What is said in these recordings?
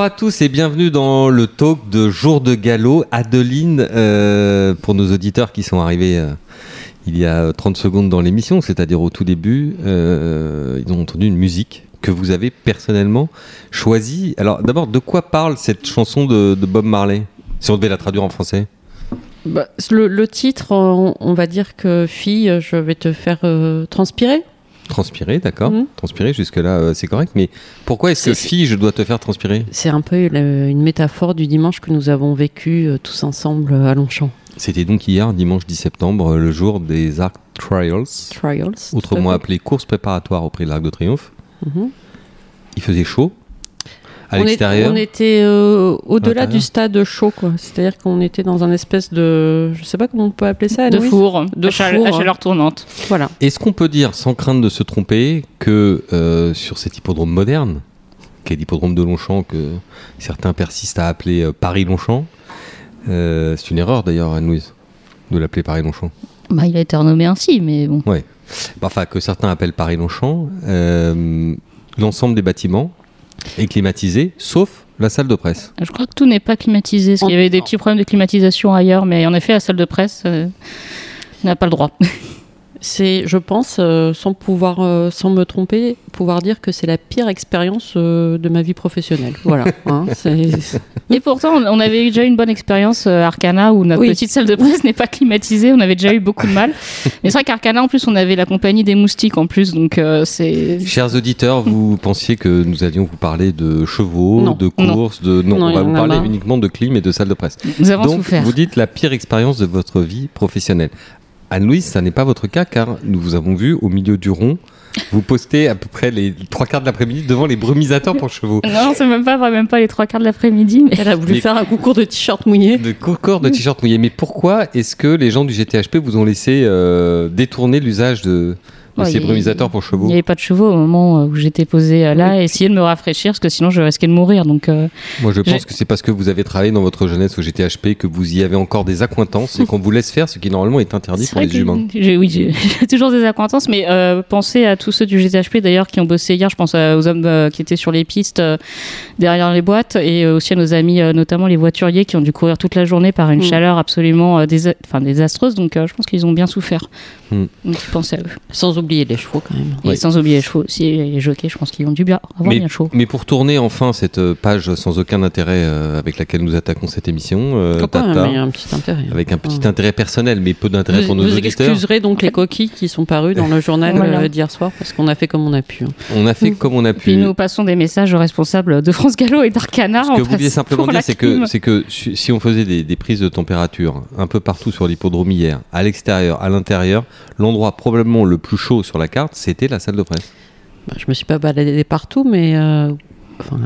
Bonjour à tous et bienvenue dans le talk de Jour de Galop. Adeline, euh, pour nos auditeurs qui sont arrivés euh, il y a 30 secondes dans l'émission, c'est-à-dire au tout début, euh, ils ont entendu une musique que vous avez personnellement choisie. Alors d'abord, de quoi parle cette chanson de, Bob Marley Si on devait la traduire en français? Bah, le, titre, on, va dire que fille, je vais te faire euh, transpirer. Transpirer, d'accord. Mhm. Transpirer, jusque-là, euh, c'est correct. Mais pourquoi est-ce que fille, je dois te faire transpirer C'est un peu une, une métaphore du dimanche que nous avons vécu euh, tous ensemble à Longchamp. C'était donc hier, dimanche 10 septembre, le jour des Arc Trials, Trials. autrement appelé course préparatoire au prix de l'Arc de Triomphe. Mhm. Il faisait chaud à on, est- l'extérieur. on était euh, au-delà du stade chaud, quoi. C'est-à-dire qu'on était dans un espèce de, je sais pas comment on peut appeler ça, de four, De à chale- four, à chaleur tournante. Voilà. Est-ce qu'on peut dire, sans crainte de se tromper, que euh, sur cet hippodrome moderne, qui est l'hippodrome de Longchamp, que certains persistent à appeler euh, Paris-Longchamp, euh, c'est une erreur d'ailleurs, Anne-Louise, de l'appeler Paris-Longchamp. Bah, il a été renommé ainsi, mais bon. Bah, Enfin, que certains appellent Paris-Longchamp, euh, l'ensemble des bâtiments est climatisé, sauf la salle de presse. Je crois que tout n'est pas climatisé. Parce qu'il y avait des petits problèmes de climatisation ailleurs, mais en effet, la salle de presse euh, n'a pas le droit. C'est, je pense, euh, sans pouvoir, euh, sans me tromper, pouvoir dire que c'est la pire expérience euh, de ma vie professionnelle. Voilà. hein, c'est- Et pourtant, on avait déjà eu une bonne expérience à Arcana où notre Oui. petite salle de presse n'est pas climatisée. On avait déjà eu beaucoup de mal. Mais c'est vrai qu'Arcana, en plus, on avait la compagnie des moustiques en plus. Donc, euh, c'est. Chers auditeurs, vous pensiez que nous allions vous parler de chevaux, Non. de courses, de non, Non, on va vous a parler uniquement de clim et de salle de presse. Nous avons Donc, souffert. vous dites la pire expérience de votre vie professionnelle. Anne-Louise, ça n'est pas votre cas car nous vous avons vu au milieu du rond. Vous postez à peu près les trois quarts de l'après-midi devant les brumisateurs pour chevaux. Non, c'est même pas, même pas les trois quarts de l'après-midi. Mais... Elle a voulu Mais- faire un concours de t-shirt mouillé. De concours de t-shirts mouillés. Mais pourquoi est-ce que les gens du GTHP vous ont laissé euh, détourner l'usage de, de Ouais, ces il- brumisateurs pour Il chevaux n'y avait pas de chevaux au moment où j'étais posée euh, là et essayer de me rafraîchir parce que sinon je risquais de mourir. Donc, euh, Moi, je pense que c'est parce que vous avez travaillé dans votre jeunesse au GTHP que vous y avez encore des accointances et qu'on vous laisse faire ce qui normalement est interdit pour les humains. j'ai- Oui, j'ai toujours des acquaintances, mais euh, pensez à tous ceux du GTHP d'ailleurs qui ont bossé hier. Je pense aux hommes euh, qui étaient sur les pistes euh, derrière les boîtes et euh, aussi à nos amis, euh, notamment les voituriers qui ont dû courir toute la journée par une Mm. chaleur absolument euh, désa- désastreuse. Donc euh, je pense qu'ils ont bien souffert. Mm. Donc pensez à eux. Sans oublier les chevaux quand même. Et sans oublier les chevaux aussi, les jockeys, je pense qu'ils ont dû bien avoir Mais, bien chaud. mais pour tourner enfin cette euh, page sans aucun intérêt euh, avec laquelle nous attaquons cette émission, euh, Tata, Mais un petit intérêt. avec un petit intérêt personnel, mais peu d'intérêt Vous, pour nos vous auditeurs. excuserez donc les coquilles qui sont parues dans le journal Voilà. d'hier soir parce qu'on a fait comme on a pu. hein. On a fait Mm. comme on a Puis pu. nous passons des messages aux responsables de France Gallo et d'Arcana. Ce que vous vouliez simplement dire, c'est que, c'est que si si on faisait des, des prises de température un peu partout sur l'hippodrome hier, à l'extérieur, à l'intérieur, l'endroit probablement le plus chaud sur la carte, c'était la salle de presse. Bah, je me suis pas baladée partout, mais euh, enfin,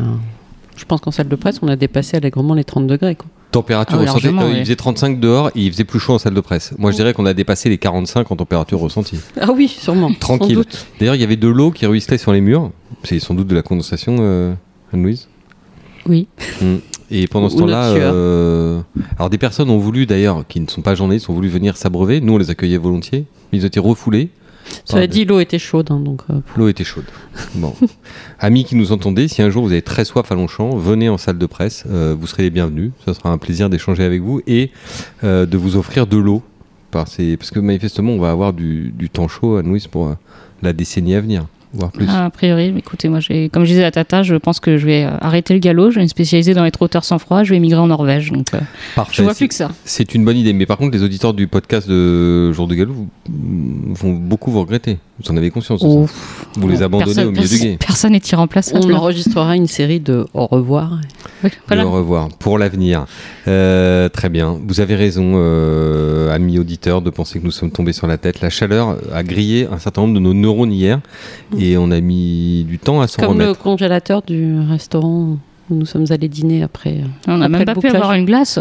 je pense qu'en salle de presse, on a dépassé allègrement les 30 degrés. Quoi. Température Ah ressentie. largement, euh, Il faisait 35 dehors et il faisait plus chaud en salle de presse. Moi, je dirais qu'on a dépassé les 45 en température ressentie. Ah oui, sûrement. Tranquille. D'ailleurs, il y avait de l'eau qui ruisselait sur les murs. C'est sans doute de la condensation, euh, Anne-Louise. Oui. Mm. Et pendant ce temps-là, euh, alors des personnes ont voulu d'ailleurs, qui ne sont pas journalistes, ont voulu venir s'abreuver. Nous, on les accueillait volontiers. mais Ils ont été refoulés. Cela dit, l'eau était chaude, hein, donc euh, L'eau était chaude. Bon. Amis qui nous entendez, si un jour vous avez très soif à Longchamp, venez en salle de presse. euh, vous serez les bienvenus. Ce sera un plaisir d'échanger avec vous et euh, de vous offrir de l'eau. Parce que manifestement, on va avoir du, du temps chaud à Louise pour la décennie à venir, voire plus. Ah, a priori, mais écoutez, moi, j'ai- comme je disais à Tata, je pense que je vais euh, arrêter le galop, je vais me spécialiser dans les trotteurs sans froid, je vais migrer en Norvège. Donc, euh, Parfait. je vois C'est- plus que ça. C'est une bonne idée. Mais par contre, les auditeurs du podcast de Jour de Galop vous- vont beaucoup vous regretter. Vous en avez conscience Oh, Vous les abandonnez personne- au milieu du personne- guet. Personne n'est irremplaçable. on enregistrera une série de au revoir. Voilà. Au revoir pour l'avenir. Euh, très bien. Vous avez raison, euh, amis auditeurs, de penser que nous sommes tombés sur la tête. La chaleur a grillé un certain nombre de nos neurones hier et on a mis du temps à s'en Comme le remettre. congélateur du restaurant où nous sommes allés dîner après. euh, On n'a même le pas pu avoir une glace.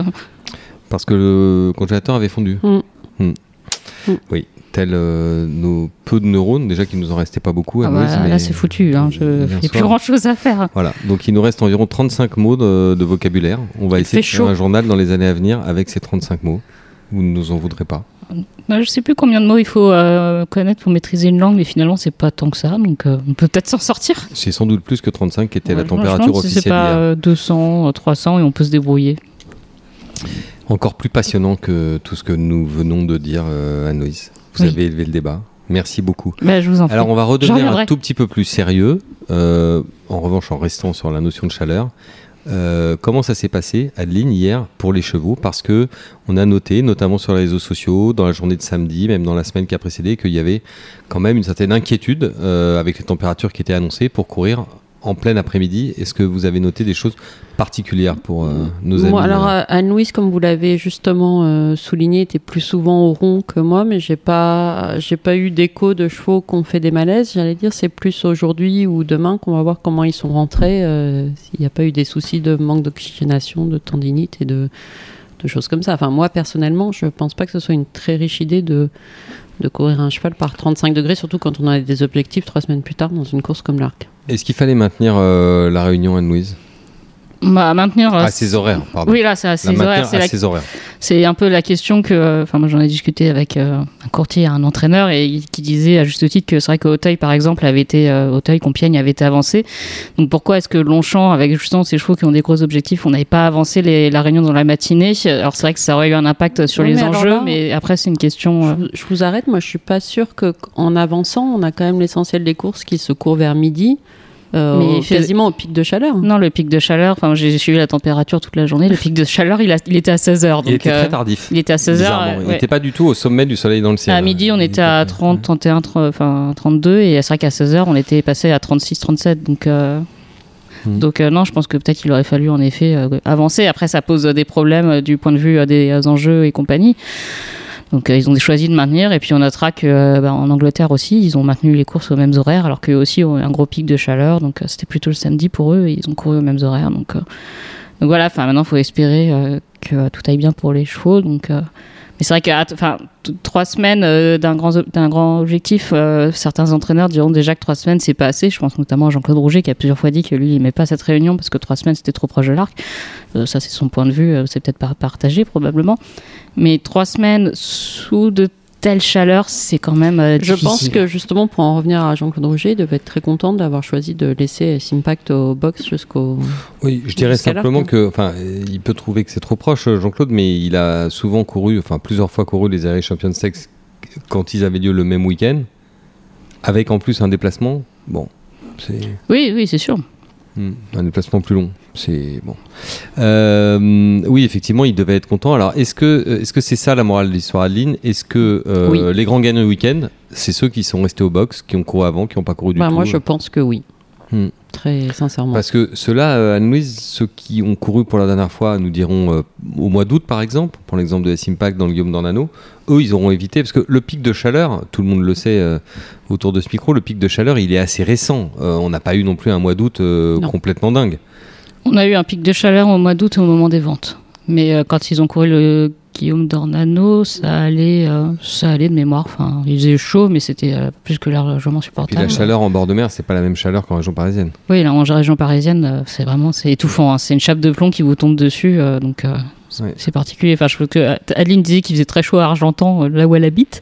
Parce que le congélateur avait fondu. Mm. Mm. Mm. Oui, tel euh, nos peu de neurones, déjà qu'il nous en restait pas beaucoup. Ah bah, là, c'est foutu. Hein. Je Hier n'ai plus soir. grand chose à faire. Voilà, donc il nous reste environ 35 mots de, de vocabulaire. On va Il essayer de faire chaud. un journal dans les années à venir avec ces 35 mots. Vous ne nous en voudrez pas. Non, je sais plus combien de mots il faut euh, connaître pour maîtriser une langue, mais finalement, c'est pas tant que ça, donc euh, on peut peut-être s'en sortir. C'est sans doute plus que 35 qui était la Ouais, me température demande si C'est officielle pas hier. euh, 200, euh, 300 et on peut se débrouiller. Encore plus passionnant que tout ce que nous venons de dire, euh, Anne-Louise. Vous Oui. avez élevé le débat. Merci beaucoup. Bah, je vous en prie. Alors on va redevenir un tout petit peu plus sérieux, euh, en revanche en restant sur la notion de chaleur. Euh, comment ça s'est passé, Adeline, hier pour les chevaux? Parce que on a noté, notamment sur les réseaux sociaux, dans la journée de samedi, même dans la semaine qui a précédé, qu'il y avait quand même une certaine inquiétude euh, avec les températures qui étaient annoncées pour courir en plein après-midi. Est-ce que vous avez noté des choses particulières pour euh, nos amis alors, euh, euh, Anne-Louise, comme vous l'avez justement euh, souligné, était plus souvent au rond que moi, mais j'ai pas, j'ai pas eu d'écho de chevaux qui ont fait des malaises. J'allais dire, c'est plus aujourd'hui ou demain qu'on va voir comment ils sont rentrés, s'il n'y a pas eu des soucis de manque d'oxygénation, de tendinite et de, de choses comme ça. Enfin, moi, personnellement, je pense pas que ce soit une très riche idée de, de courir un cheval par 35 degrés, surtout quand on a des objectifs trois semaines plus tard dans une course comme l'Arc. Est-ce qu'il fallait maintenir euh, la réunion, Anne-Louise Bah, maintenir. euh, À ses horaires, pardon. Oui, là, c'est à ses horaires. C'est à la ses horaires. C'est un peu la question que, enfin moi j'en ai discuté avec euh, un courtier, un entraîneur, et qui disait à juste titre que c'est vrai que Auteuil par exemple avait été, euh, Auteuil, Compiègne avait été avancé. Donc pourquoi est-ce que Longchamp, avec justement ces chevaux qui ont des gros objectifs, on n'avait pas avancé les- la réunion dans la matinée? Alors c'est vrai que ça aurait eu un impact sur les mais enjeux, là, mais après c'est une question. euh, Je vous, je vous arrête, moi je suis pas sûre que en avançant, on a quand même l'essentiel des courses qui se courent vers midi, euh, Mais au- quasiment au pic de chaleur. Non, le pic de chaleur, enfin j'ai suivi la température toute la journée, le pic de chaleur il, a- il était à 16h. Donc, Il était euh, très tardif. il était à 16h. Bizarrement. Il n'était pas du tout au sommet du soleil dans le ciel. À midi, on était à 30, 31, 30, enfin 32, et c'est vrai qu'à 16h, on était passé à 36, 37. Donc, euh, Hmm. donc euh, non, je pense que peut-être qu'il aurait fallu en effet euh, avancer. Après, ça pose euh, des problèmes euh, du point de vue euh, des euh, enjeux et compagnie. Donc, euh, ils ont choisi de maintenir. Et puis, on notera que euh, bah, en Angleterre aussi, ils ont maintenu les courses aux mêmes horaires, alors qu'eux aussi ont eu un gros pic de chaleur. Donc, euh, c'était plutôt le samedi pour eux. Et ils ont couru aux mêmes horaires. Donc, voilà. Maintenant, il faut espérer que tout aille bien pour les chevaux. Mais c'est vrai que enfin, trois semaines euh, d'un grand, d'un grand objectif, euh, certains entraîneurs diront déjà que trois semaines c'est pas assez. Je pense notamment à Jean-Claude Rouget qui a plusieurs fois dit que lui il aimait pas cette réunion parce que trois semaines c'était trop proche de l'arc. Euh, ça c'est son point de vue, c'est peut-être pas partagé probablement. Mais trois semaines sous de telles chaleurs, c'est quand même euh, Je pense que justement, pour en revenir à Jean-Claude Roger, il devait être très content d'avoir choisi de laisser Simpact au box jusqu'au. Oui, je dirais simplement que, enfin, il peut trouver que c'est trop proche, euh, Jean-Claude, mais il a souvent couru, enfin, plusieurs fois couru les Irish Champions Sex quand ils avaient lieu le même week-end, avec en plus un déplacement. Bon, c'est Oui, oui, c'est sûr. Hmm, un déplacement plus long. C'est bon. Euh, oui, effectivement, il devait être content. Alors, est-ce que, euh, est-ce que c'est ça la morale de l'histoire, Adeline? Est-ce que euh, Oui. les grands gagnants du week-end, c'est ceux qui sont restés au box, qui ont couru avant, qui n'ont pas couru du Bah, tout moi, je pense que oui. Hmm. Très sincèrement. Parce que ceux-là, euh, Anne-Louise, ceux qui ont couru pour la dernière fois, nous diront euh, au mois d'août par exemple, pour l'exemple de Simpact dans le Guillaume d'Ornano, eux ils auront évité, parce que le pic de chaleur, tout le monde le sait autour de ce micro, le pic de chaleur il est assez récent. Euh, on n'a pas eu non plus un mois d'août euh, complètement dingue. On a eu un pic de chaleur au mois d'août au moment des ventes. Mais euh, quand ils ont couru le Guillaume d'Ornano, ça allait, ça allait de mémoire. Enfin, il faisait chaud, mais c'était plus que largement Puis supportable. la chaleur en bord de mer, c'est pas la même chaleur qu'en région parisienne. Oui, là, en région parisienne, c'est vraiment c'est étouffant. hein. C'est une chape de plomb qui vous tombe dessus, donc Ouais. c'est particulier. Enfin, je trouve que euh, Adeline disait qu'il faisait très chaud à Argentan, euh, là où elle habite.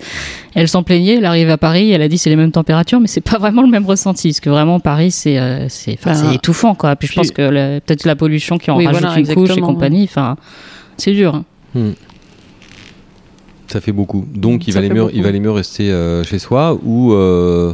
Elle s'en plaignait. Elle arrive à Paris, elle a dit c'est les mêmes températures, mais c'est pas vraiment le même ressenti. Parce que vraiment Paris, c'est euh, c'est enfin, Enfin, c'est étouffant, quoi. Puis je pense que peut-être la pollution qui en Oui, rajoute voilà, une couche et compagnie. Enfin, c'est dur. hein. Ça fait beaucoup. Donc il Ça valait, mieux, beaucoup. il valait mieux rester euh, chez soi ou euh,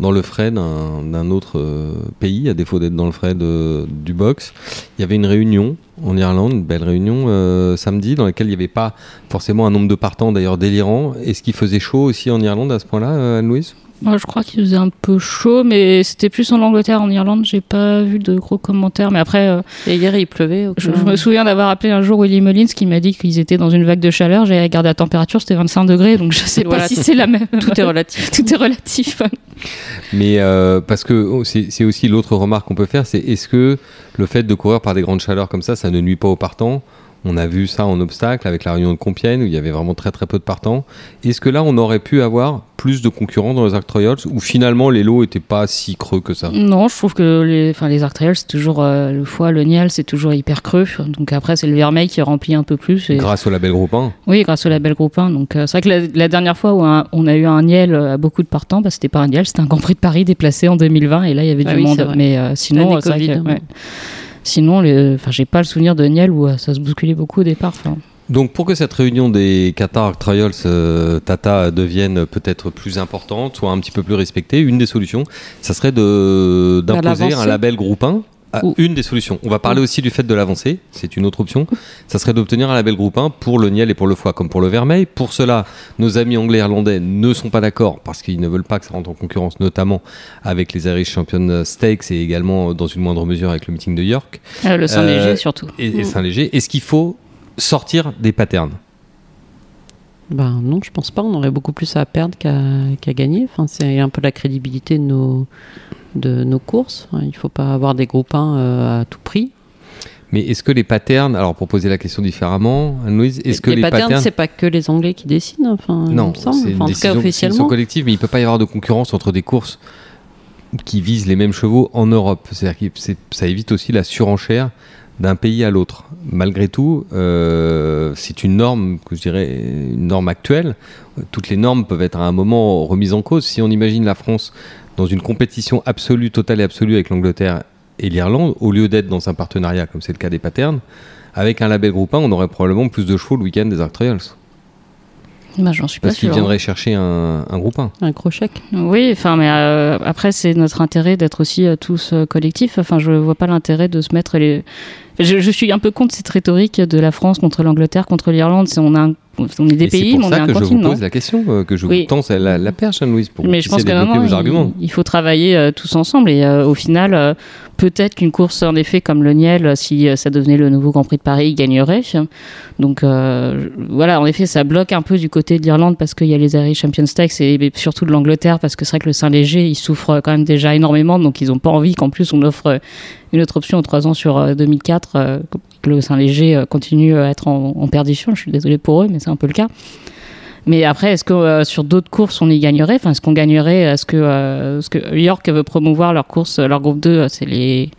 dans le frais d'un autre euh, pays, à défaut d'être dans le frais du box. Il y avait une réunion en Irlande, une belle réunion euh, samedi, dans laquelle il n'y avait pas forcément un nombre de partants d'ailleurs délirant. Est-ce qu'il faisait chaud aussi en Irlande à ce point-là, euh, Anne-Louise? Moi, je crois qu'il faisait un peu chaud, mais c'était plus en Angleterre, en Irlande. J'ai pas vu de gros commentaires. Mais après, euh, Et hier, il pleuvait. au je, me souviens d'avoir appelé un jour Willy Mullins qui m'a dit qu'ils étaient dans une vague de chaleur. J'ai regardé la température, c'était 25 degrés, donc je sais Voilà, pas si c'est la même. Tout est relatif. Tout est relatif. Mais euh, parce que oh, c'est c'est aussi l'autre remarque qu'on peut faire, c'est est-ce que le fait de courir par des grandes chaleurs comme ça, ça ne nuit pas aux partants? On a vu ça en obstacle avec la réunion de Compiègne où il y avait vraiment très très peu de partants. Est-ce que là on aurait pu avoir plus de concurrents dans les Arc Trials ou finalement les lots n'étaient pas si creux que ça? Non, je trouve que les, enfin, les Arc Trials, c'est toujours euh, le foie, le Niel, c'est toujours hyper creux. Donc après, c'est le Vermeil qui remplit un peu plus. Et... Grâce au label groupe 1 Oui, grâce au label groupe 1. Donc euh, c'est vrai que la, la, dernière fois où un, on a eu un Niel à beaucoup de partants, bah, c'était pas un Niel, c'était un Grand Prix de Paris déplacé en 2020 et là il y avait Ah du oui, monde. Mais euh, sinon, c'est vrai que, ouais. Sinon, les- enfin, j'ai pas le souvenir de Niel où euh, ça se bousculait beaucoup au départ. Donc pour que cette réunion des Qatar Trials euh, Tata devienne peut-être plus importante, soit un petit peu plus respectée, une des solutions, ça serait de Bah, d'imposer un label groupe 1. Ou- une des solutions. On va parler aussi du fait de l'avancée, c'est une autre option. Ça serait d'obtenir un label groupe 1 pour le Niel et pour le foie, comme pour le Vermeil. Pour cela, nos amis anglais et irlandais ne sont pas d'accord parce qu'ils ne veulent pas que ça rentre en concurrence, notamment avec les Irish Champion Stakes et également dans une moindre mesure avec le meeting de York euh, le sang Euh, surtout. et, et Mm. Saint-Léger. Est-ce qu'il faut sortir des patterns? Ben non, je pense pas. On aurait beaucoup plus à perdre qu'à qu'à gagner. Enfin, c'est un peu la crédibilité de nos, de nos courses. Enfin, il faut pas avoir des groupes 1 euh, à tout prix. Mais est-ce que les patterns, alors pour poser la question différemment, Anne-Louise, est-ce que les, patterns, c'est pas que les Anglais qui décident. Enfin, non, c'est une Enfin, en tout cas, officiellement. collective, mais il peut pas y avoir de concurrence entre des courses qui visent les mêmes chevaux en Europe. C'est-à-dire que ça évite aussi la surenchère d'un pays à l'autre. Malgré tout, euh, c'est une norme, que je dirais, une norme actuelle. Toutes les normes peuvent être à un moment remises en cause. Si on imagine la France dans une compétition absolue, totale et absolue avec l'Angleterre et l'Irlande, au lieu d'être dans un partenariat comme c'est le cas des patterns, avec un label groupe 1, on aurait probablement plus de chevaux le week-end des Arc Trials. Bah, J'en suis pas Parce qu'ils sûr. viendraient chercher un, un groupe 1. Un gros chèque. Oui, enfin, mais euh, après, c'est notre intérêt d'être aussi euh, tous euh, collectifs. Enfin, je vois pas l'intérêt de se mettre les. Je, je suis un peu contre cette rhétorique de la France contre l'Angleterre, contre l'Irlande. On a un- on est des c'est pays, pour mais on ça est un que je vous continent. pose la question, euh, que je Oui. vous tends la, la perche, Anne-Louise, pour mais je vous pense que vos arguments. il, il faut travailler euh, tous ensemble et euh, au final, euh, peut-être qu'une course en effet comme le Niel, si ça devenait le nouveau Grand Prix de Paris, gagnerait. Donc voilà, en effet, ça bloque un peu du côté de l'Irlande parce qu'il y a les Irish Champions Stakes et et surtout de l'Angleterre parce que c'est vrai que le Saint-Léger, il souffre quand même déjà énormément, donc ils n'ont pas envie qu'en plus on offre une autre option aux 3 ans sur euh, 2004, euh, que le Saint-Léger euh, continue à être en, perdition. Je suis désolé pour eux, mais c'est un peu le cas. Mais après, est-ce que euh, sur d'autres courses on y gagnerait? Enfin, est-ce qu'on gagnerait Est-ce que, euh, York veut promouvoir leur course, leur groupe 2 euh, C'est les.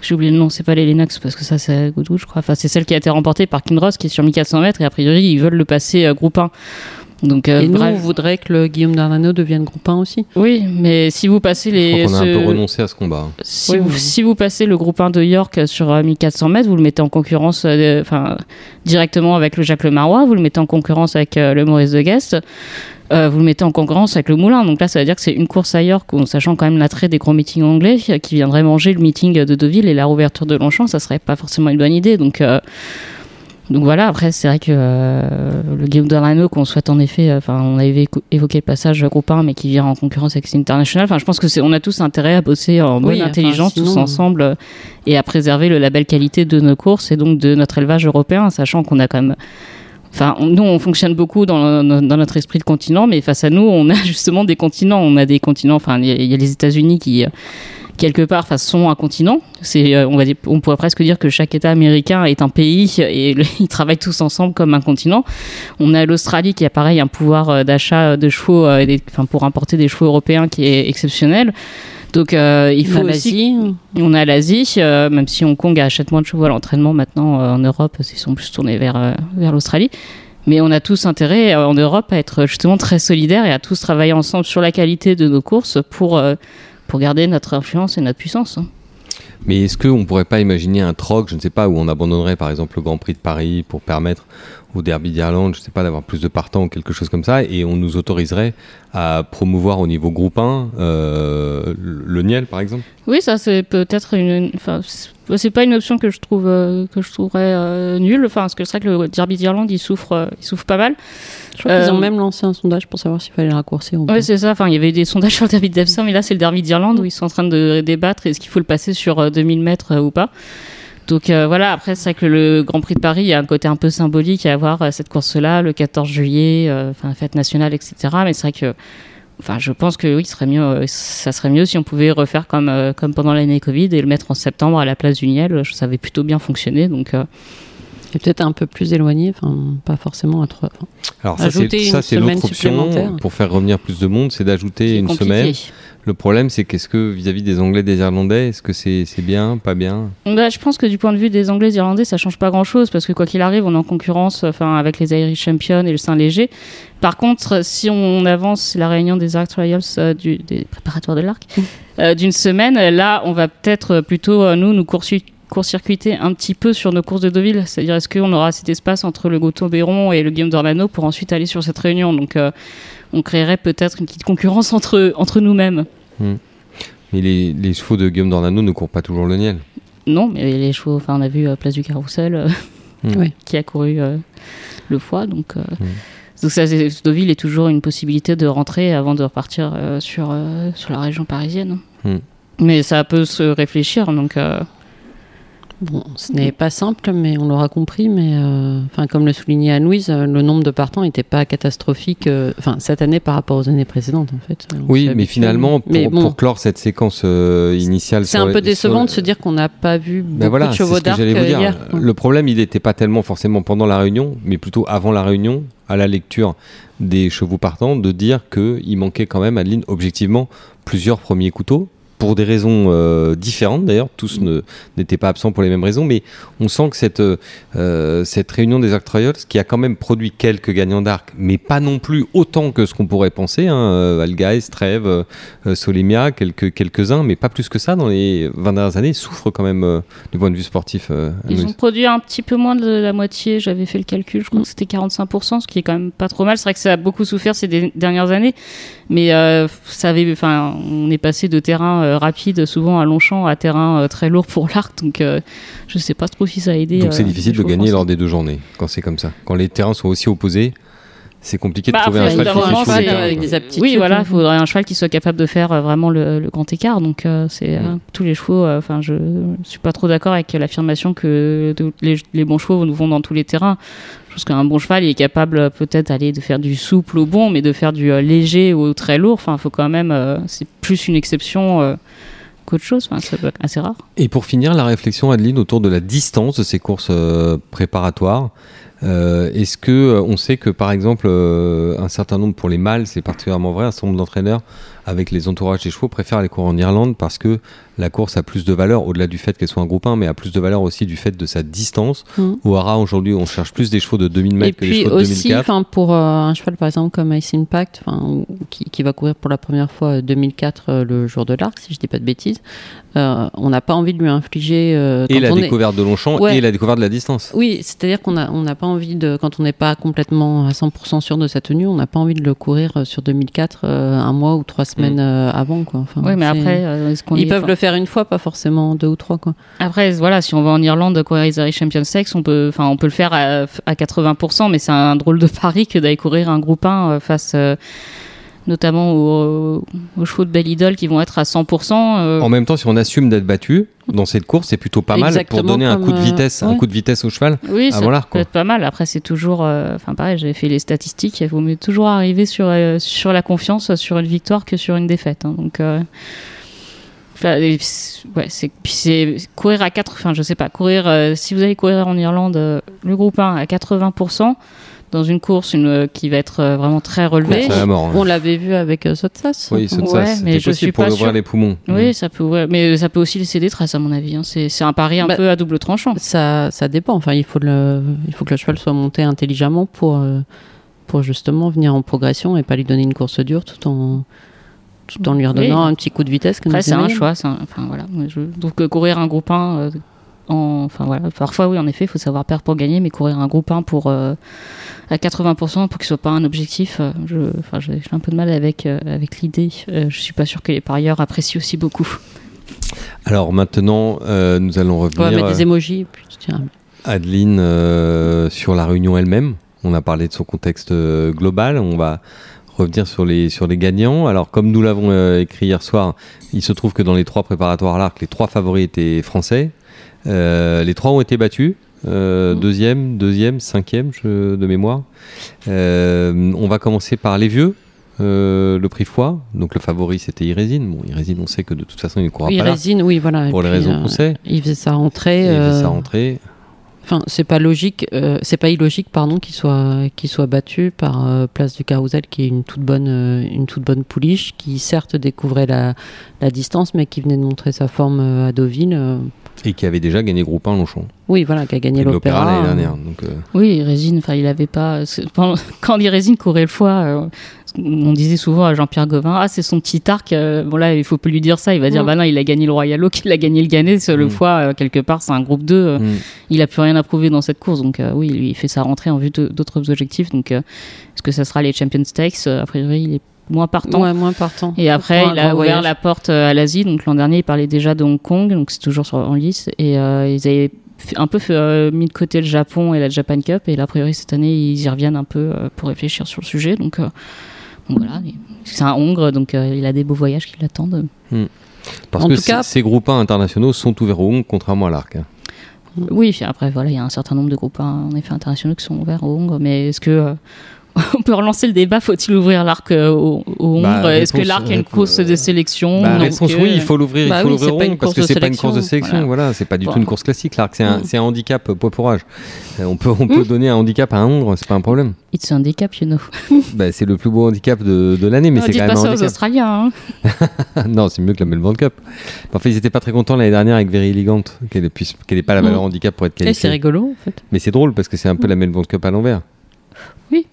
J'ai oublié le nom, c'est pas les Lennox parce que ça c'est Goodwood, je crois. Enfin, c'est celle qui a été remportée par Kinross qui est sur 1400 mètres et a priori ils veulent le passer euh, groupe 1. Donc, euh, Et nous, bref. on voudrait que le Guillaume Darnano devienne groupe 1 aussi. Oui, mais si vous passez Je les. crois qu'on a un ce- peu renoncé à ce combat. si, Oui, vous, oui. si vous passez le groupe 1 de York sur euh, 1400 mètres, vous le mettez en concurrence euh, enfin, directement avec le Jacques Le Marois, vous le mettez en concurrence avec euh, le Maurice de Guest, euh, vous le mettez en concurrence avec le Moulin. Donc là, ça veut dire que c'est une course à York, en sachant quand même l'attrait des gros meetings anglais, euh, qui viendraient manger le meeting de Deauville et la rouverture de Longchamp, ça serait pas forcément une bonne idée. Donc. euh, donc voilà, après c'est vrai que euh, le Guillaume Dorano qu'on souhaite en effet, euh, enfin on avait évoqué le passage groupe 1 mais qui vient en concurrence avec International. Enfin je pense que c'est on a tous intérêt à bosser en bonne Oui, enfin, intelligence tous ensemble euh, et à préserver le label qualité de nos courses et donc de notre élevage européen, sachant qu'on a quand même Enfin, on- nous, on fonctionne beaucoup dans, dans- dans notre esprit de continent, mais face à nous, on a justement des continents. On a des continents. Enfin, il y y, a les États-Unis qui, euh, quelque part, enfin, sont un continent. C'est, euh, on va dire, on pourrait presque dire que chaque État américain est un pays et ils travaillent tous ensemble comme un continent. On a l'Australie qui a pareil un pouvoir euh, d'achat de chevaux, euh, et des- enfin, pour importer des chevaux européens qui est exceptionnel. Donc, euh, il faut On aussi l'Asie. on a l'Asie, euh, même si Hong Kong achète moins de chevaux à l'entraînement maintenant euh, en Europe, ils sont plus tournés vers, vers l'Australie. Mais on a tous intérêt en Europe à être justement très solidaires et à tous travailler ensemble sur la qualité de nos courses pour, pour garder notre influence et notre puissance. hein. Mais est-ce qu'on ne pourrait pas imaginer un troc, je ne sais pas, où on abandonnerait par exemple le Grand Prix de Paris pour permettre au Derby d'Irlande, je ne sais pas, d'avoir plus de partants ou quelque chose comme ça, et on nous autoriserait à promouvoir au niveau groupe 1 euh, le Niel par exemple? Oui, ça c'est peut-être une. C'est- pas une option que je trouve euh, que je trouverais euh, nulle. Enfin, parce que c'est vrai que le Derby d'Irlande il souffre, euh, il souffre pas mal. Je crois qu'ils Euh, ont même lancé un sondage pour savoir s'il fallait raccourcir. Oui, c'est ça. Enfin, il y avait des sondages sur le derby d'Epsom, mais là, c'est le derby d'Irlande où ils sont en train de débattre est-ce qu'il faut le passer sur euh, 2000 mètres euh, ou pas. Donc euh, voilà, après, c'est vrai que le Grand Prix de Paris, il y a un côté un peu symbolique à avoir euh, cette course-là, le 14 juillet, euh, enfin, fête nationale, etc. Mais c'est vrai que. Enfin, je pense que oui, euh, ça serait mieux si on pouvait refaire comme, euh, comme pendant l'année Covid et le mettre en septembre à la place du Niel. Ça avait plutôt bien fonctionné. Donc, euh, Et peut-être un peu plus éloigné, enfin, pas forcément à trois. Alors ça, c'est, Ajouter ça, une c'est semaine l'autre option supplémentaire. pour faire revenir plus de monde, c'est d'ajouter une Compliqué. semaine. Le problème, c'est qu'est-ce que vis-à-vis des Anglais, des Irlandais, est-ce que c'est, bien, pas bien? Bah, je pense que du point de vue des Anglais et des Irlandais, ça change pas grand-chose parce que quoi qu'il arrive, on est en concurrence enfin, avec les Irish Champions et le Saint-Léger. Par contre, si on avance la réunion des Arc Trials, euh, du- des préparatoires de l'arc, euh, d'une semaine, là, on va peut-être plutôt, euh, nous, nous coursu- court-circuiter un petit peu sur nos courses de Deauville. C'est-à-dire, est-ce qu'on aura cet espace entre le Gauthier-Béron et le Guillaume d'Ornano pour ensuite aller sur cette réunion? Donc, euh, on créerait peut-être une petite concurrence entre, entre nous-mêmes. Mais les, les chevaux de Guillaume Dornano ne courent pas toujours le Niel. Non, mais les chevaux, enfin, on a vu euh, Place du Carrousel euh, Mm. Oui. qui a couru euh, le foie. Donc, euh, Mm. donc ça, Deauville est toujours une possibilité de rentrer avant de repartir euh, sur, euh, sur la région parisienne. Mais ça peut se réfléchir. Donc, euh, Bon, ce n'est pas simple, mais on l'aura compris. Mais euh, enfin, comme le soulignait Anne-Louise, euh, le nombre de partants n'était pas catastrophique. euh, Enfin, cette année par rapport aux années précédentes, en fait. Oui, mais habitué. finalement, pour, Mais bon, pour clore cette séquence euh, initiale, c'est un peu décevant le- de se dire qu'on n'a pas vu beaucoup Ben voilà, de chevaux d'arc hier. Le problème, il n'était pas tellement forcément pendant la réunion, mais plutôt avant la réunion, à la lecture des chevaux partants, de dire qu'il manquait quand même, Adeline, objectivement, plusieurs premiers couteaux. Pour des raisons euh, différentes d'ailleurs, tous n'étaient pas absents pour les mêmes raisons, mais on sent que cette, euh, cette réunion des Arc Trials, qui a quand même produit quelques gagnants d'arc, mais pas non plus autant que ce qu'on pourrait penser, hein, euh, Algaïs, Trèves, Solemia, quelques, quelques-uns, mais pas plus que ça dans les 20 dernières années, souffrent quand même euh, du point de vue sportif. ils ont produit un petit peu moins de la moitié. J'avais fait le calcul, je crois que c'était 45%, ce qui est quand même pas trop mal. C'est vrai que ça a beaucoup souffert ces dernières années. Mais ça avait, on est passé de terrain euh, rapide, souvent à Longchamp, à terrain euh, très lourd pour l'arc. Donc, euh, je sais pas trop si ça a aidé. Donc c'est difficile de gagner lors des deux journées, quand c'est comme ça. Quand les terrains sont aussi opposés, c'est compliqué de Bah, trouver un cheval qui terrains, avec des aptitudes. Oui, voilà, il faudrait un cheval qui soit capable de faire euh, vraiment le, le grand écart. Donc, euh, c'est Mm. tous les chevaux. euh, Enfin, je suis pas trop d'accord avec l'affirmation que les, les bons chevaux vont dans tous les terrains. Je pense qu'un bon cheval il est capable euh, peut-être d'aller de faire du souple au bon, mais de faire du euh, léger au très lourd. Enfin, faut quand même. euh, c'est plus une exception. qu'autre chose, c'est assez rare. Et pour finir, la réflexion, Adeline, autour de la distance de ces courses préparatoires. Est-ce que on sait que par exemple un certain nombre pour les mâles, c'est particulièrement vrai, un certain nombre d'entraîneurs avec les entourages des chevaux préfèrent aller courir en Irlande parce que la course a plus de valeur au-delà du fait qu'elle soit un groupe 1, mais a plus de valeur aussi du fait de sa distance. Mhm. Au Hara aujourd'hui, on cherche plus des chevaux de 2000 Et mètres que des puis chevaux de aussi, 2004. enfin, pour euh, un cheval par exemple comme Ice Impact, qui, qui va courir pour la première fois euh, 2004 euh, le jour de l'arc, si je dis pas de bêtises, euh, on n'a pas envie de lui infliger. euh, Et la on est- découverte de Longchamp Ouais. et la découverte de la distance. Oui, c'est-à-dire qu'on n'a on pas envie de, quand on n'est pas complètement à 100% sûr de sa tenue, on n'a pas envie de le courir euh, sur 2004 euh, un mois ou trois semaines euh, avant. Quoi. Enfin, Oui, mais après, euh, est-ce qu'on Ils peuvent le faire une fois, pas forcément deux ou trois. Quoi. Après, voilà, si on va en Irlande courir les Irish Champions Sex, on peut, enfin, on peut le faire à, à 80%, mais c'est un drôle de pari que d'aller courir un groupe 1 euh, face, euh, notamment aux, aux chevaux de Belle Idol qui vont être à 100%. euh, En même temps, si on assume d'être battu dans cette course, c'est plutôt pas mal pour donner un coup de euh, vitesse, un coup de vitesse au cheval. oui, ça avant l'arc, peut quoi. être pas mal. Après, c'est toujours, euh, enfin, pareil, j'avais fait les statistiques. Il vaut mieux toujours arriver sur euh, sur la confiance, sur une victoire que sur une défaite. hein. donc. euh, enfin, et c'est- ouais, c'est puis c'est courir à 4 enfin je sais pas courir euh, si vous allez courir en Irlande euh, le groupe 1 à 80% dans une course une, euh, qui va être euh, vraiment très relevée C'est à la mort. hein. On l'avait vu avec euh, Sotsas. Oui, c'est Ouais, mais je suis pour pas ouvrir sûre. les poumons. oui ça peut ouais, mais ça peut aussi laisser des traces à mon avis hein. c'est c'est un pari un Bah, peu à double tranchant Ça, ça dépend. Enfin, il faut, le, il faut que le cheval soit monté intelligemment pour, euh, pour justement venir en progression et pas lui donner une course dure tout en, tout en lui redonnant un petit coup de vitesse. comme Après, c'est un choix. c'est un- Enfin, voilà. Je- Donc, euh, courir un groupe 1, euh, en... enfin, voilà. parfois, oui, en effet, il faut savoir perdre pour gagner, mais courir un groupe 1 pour, euh, à 80% pour qu'il soit pas un objectif, euh, je... enfin, j'ai un peu de mal avec, euh, avec l'idée. Euh, je suis pas sûr que les parieurs apprécient aussi beaucoup. Alors maintenant, euh, nous allons On va revenir, mettre des euh, émojis. et puis, tiens, Adeline, euh, sur la réunion elle-même. On a parlé de son contexte global. On va revenir sur les, sur les gagnants. Alors, comme nous l'avons euh, écrit hier soir, il se trouve que dans les trois préparatoires à l'arc, les trois favoris étaient français. Euh, les trois ont été battus. Euh, Mhm. Deuxième, deuxième, cinquième je- de mémoire. On va commencer par les vieux. Euh, le prix foie, donc le favori c'était Irésine. Bon, Irésine, on sait que de toute façon il ne courra il pas là résine, oui, voilà. pour les raisons euh, qu'on sait. Il faisait sa rentrée. Il faisait sa rentrée. Enfin, c'est pas logique, euh, c'est pas illogique, pardon, qu'il soit qu'il soit battu par euh, Place du Carousel, qui est une toute bonne euh, une toute bonne pouliche, qui certes découvrait la, la distance, mais qui venait de montrer sa forme euh, à Deauville. euh. Et qui avait déjà gagné groupe 1 Longchamp. oui, voilà, qui a gagné l'Opéra l'année dernière. Donc, euh, Oui, Résine, enfin, il avait pas. Quand les Résine couraient le foie, euh, on disait souvent à Jean-Pierre Gauvin, ah, c'est son petit arc. euh, bon, là, il faut plus lui dire ça. Il va dire, Mm. bah non, il a gagné le Royal Oak, il a gagné le Gannet. c'est Le Mm. foie, euh, quelque part, c'est un groupe 2. euh, mm. il a plus rien à prouver dans cette course. Donc, euh, oui, lui, il fait sa rentrée en vue d'autres objectifs. Donc, euh, est-ce que ça sera les Champions Stakes A priori, il est moins partant. Ouais, moins partant. Et après, il a ouvert voyage. la porte à l'Asie. Donc l'an dernier, il parlait déjà de Hong Kong, donc c'est toujours sur, en lice. Et euh, ils avaient un peu fait, euh, mis de côté le Japon et la Japan Cup. Et là, a priori, cette année, ils y reviennent un peu euh, pour réfléchir sur le sujet. Donc voilà, c'est un Hongre, donc euh, il a des beaux voyages qui l'attendent. Parce En que tout cas- c- ces groupes 1 internationaux sont ouverts au Hong, contrairement à l'Arc. hein. Oui, après, voilà, il y a un certain nombre de groupes hein, en effet internationaux qui sont ouverts au Hongre. Mais est-ce que. Euh, on peut relancer le débat, faut-il ouvrir l'arc euh, au, au Bah, Est-ce que l'arc est une réponse- course de sélection? Bah, réponse que- oui, il faut l'ouvrir, Bah il faut oui, l'ouvrir c'est pas parce que c'est pas une course de sélection, voilà. voilà, c'est pas du tout une course classique. L'Arc, c'est un, Mm. c'est un handicap euh, poids pour âge. Euh, On peut, on peut donner un handicap à un Hongre, c'est pas un problème. It's a handicap, you know. Bah, c'est le plus beau handicap de, de l'année, mais c'est quand pas même un ça aux. Australiens. hein. non, c'est mieux que la Melbourne Cup. Enfin, ils étaient pas très contents l'année dernière avec Very Elegant, qu'elle puisse, qu'elle ait pas la valeur Mm. handicap pour être Et c'est qualifiée. rigolo, en fait. Mais c'est drôle parce que c'est un peu la Melbourne Cup à l'envers. Oui.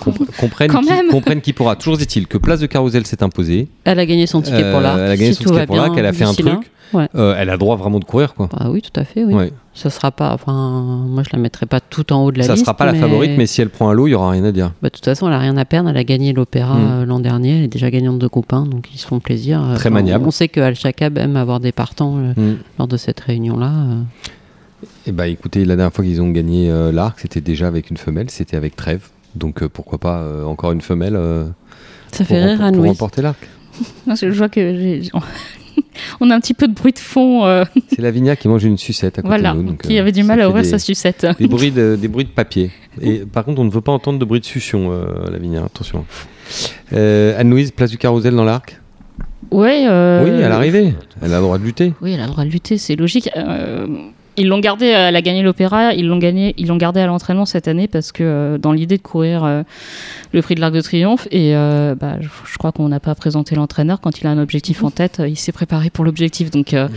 Compre- comprennent, Quand qui, même. comprennent qui pourra. Toujours est-il que Place de Carousel s'est imposée. Elle a gagné son ticket pour Euh, l'arc. Elle a gagné si son ticket pour l'arc, bien elle a fait un truc. Ouais. Euh, elle a le droit vraiment de courir, quoi. Bah oui, tout à fait, oui. Ouais. Ça sera pas. Enfin, moi, je la mettrai pas tout en haut de la Ça liste. sera pas la favorite, mais si elle prend un lot, il y aura rien à dire. Bah, de toute façon, elle a rien à perdre. Elle a gagné l'Opéra Mm. euh, l'an dernier. Elle est déjà gagnante de copains, donc ils se font plaisir. Euh, Très enfin, maniable. On sait que Al Shakab aime avoir des partants euh, Mm. lors de cette réunion-là. Et bah écoutez, la dernière fois qu'ils ont gagné euh, l'arc, c'était déjà avec une femelle, c'était avec Trèves. Donc euh, pourquoi pas euh, encore une femelle euh, Ça pour, fait rire à pour Louis. remporter l'arc. Je vois que j'ai- on a un petit peu de bruit de fond. euh, C'est Lavinia qui mange une sucette à côté voilà, de nous. donc, qui euh, avait du mal à ouvrir des, sa sucette. des bruits de, des bruits de papier. Et par contre, on ne veut pas entendre de bruit de succion, euh, Lavinia, attention. Euh, Anne-Louise, place du carrousel dans l'arc Ouais. euh, Oui, à l'arrivée. Elle a le droit de lutter. Oui, elle a le droit de lutter, c'est logique. Ils l'ont gardé, elle a gagné l'opéra, ils l'ont gagné, ils l'ont gardé à l'entraînement cette année parce que euh, dans l'idée de courir euh, le prix de l'Arc de Triomphe et euh, bah, je, je crois qu'on n'a pas présenté l'entraîneur quand il a un objectif en tête, il s'est préparé pour l'objectif. Donc euh,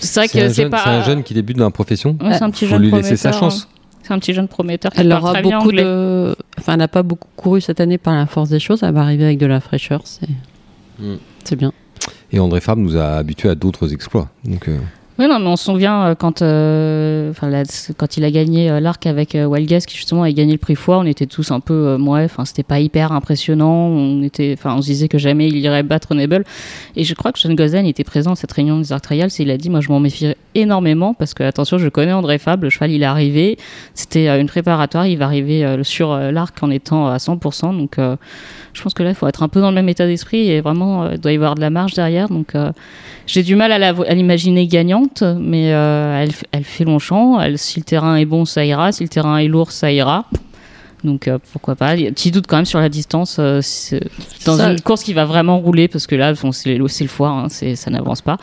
c'est vrai C'est que un, c'est jeune- pas. c'est un jeune qui débute dans la profession. Ouais, c'est un petit Faut jeune lui laisser sa prometteur, chance. hein. C'est un petit jeune prometteur qui Elle aura très beaucoup de. Enfin, elle n'a pas beaucoup couru cette année par la force des choses. Elle va arriver avec de la fraîcheur. C'est Mm. c'est bien. Et André Fabre nous a habitués à d'autres exploits. Donc, euh, Oui, non, mais on se souvient euh, quand, euh, c'est- quand il a gagné euh, l'arc avec euh, Wild Guess, qui justement a gagné le prix foie, on était tous un peu, euh, ouais, enfin, c'était pas hyper impressionnant. On était, enfin, on se disait que jamais il irait battre Nebel. Et je crois que Sean Gozen était présent à cette réunion des Arc Trials et il a dit, moi, je m'en méfie énormément parce que, attention, je connais André Fable, le cheval, il est arrivé. C'était euh, une préparatoire, il va arriver sur l'arc en étant à 100%. Donc, je pense que là, il faut être un peu dans le même état d'esprit et vraiment, il doit y avoir de la marge derrière. Donc, j'ai du mal à la vo- mais euh, elle, fait long champ. Elle, si le terrain est bon, ça ira. Si le terrain est lourd, ça ira. Donc euh, pourquoi pas. Il y a un petit doute quand même sur la distance. euh, dans Ça- une course qui va vraiment rouler, parce que là, bon, c'est le- foire, hein, ça n'avance pas.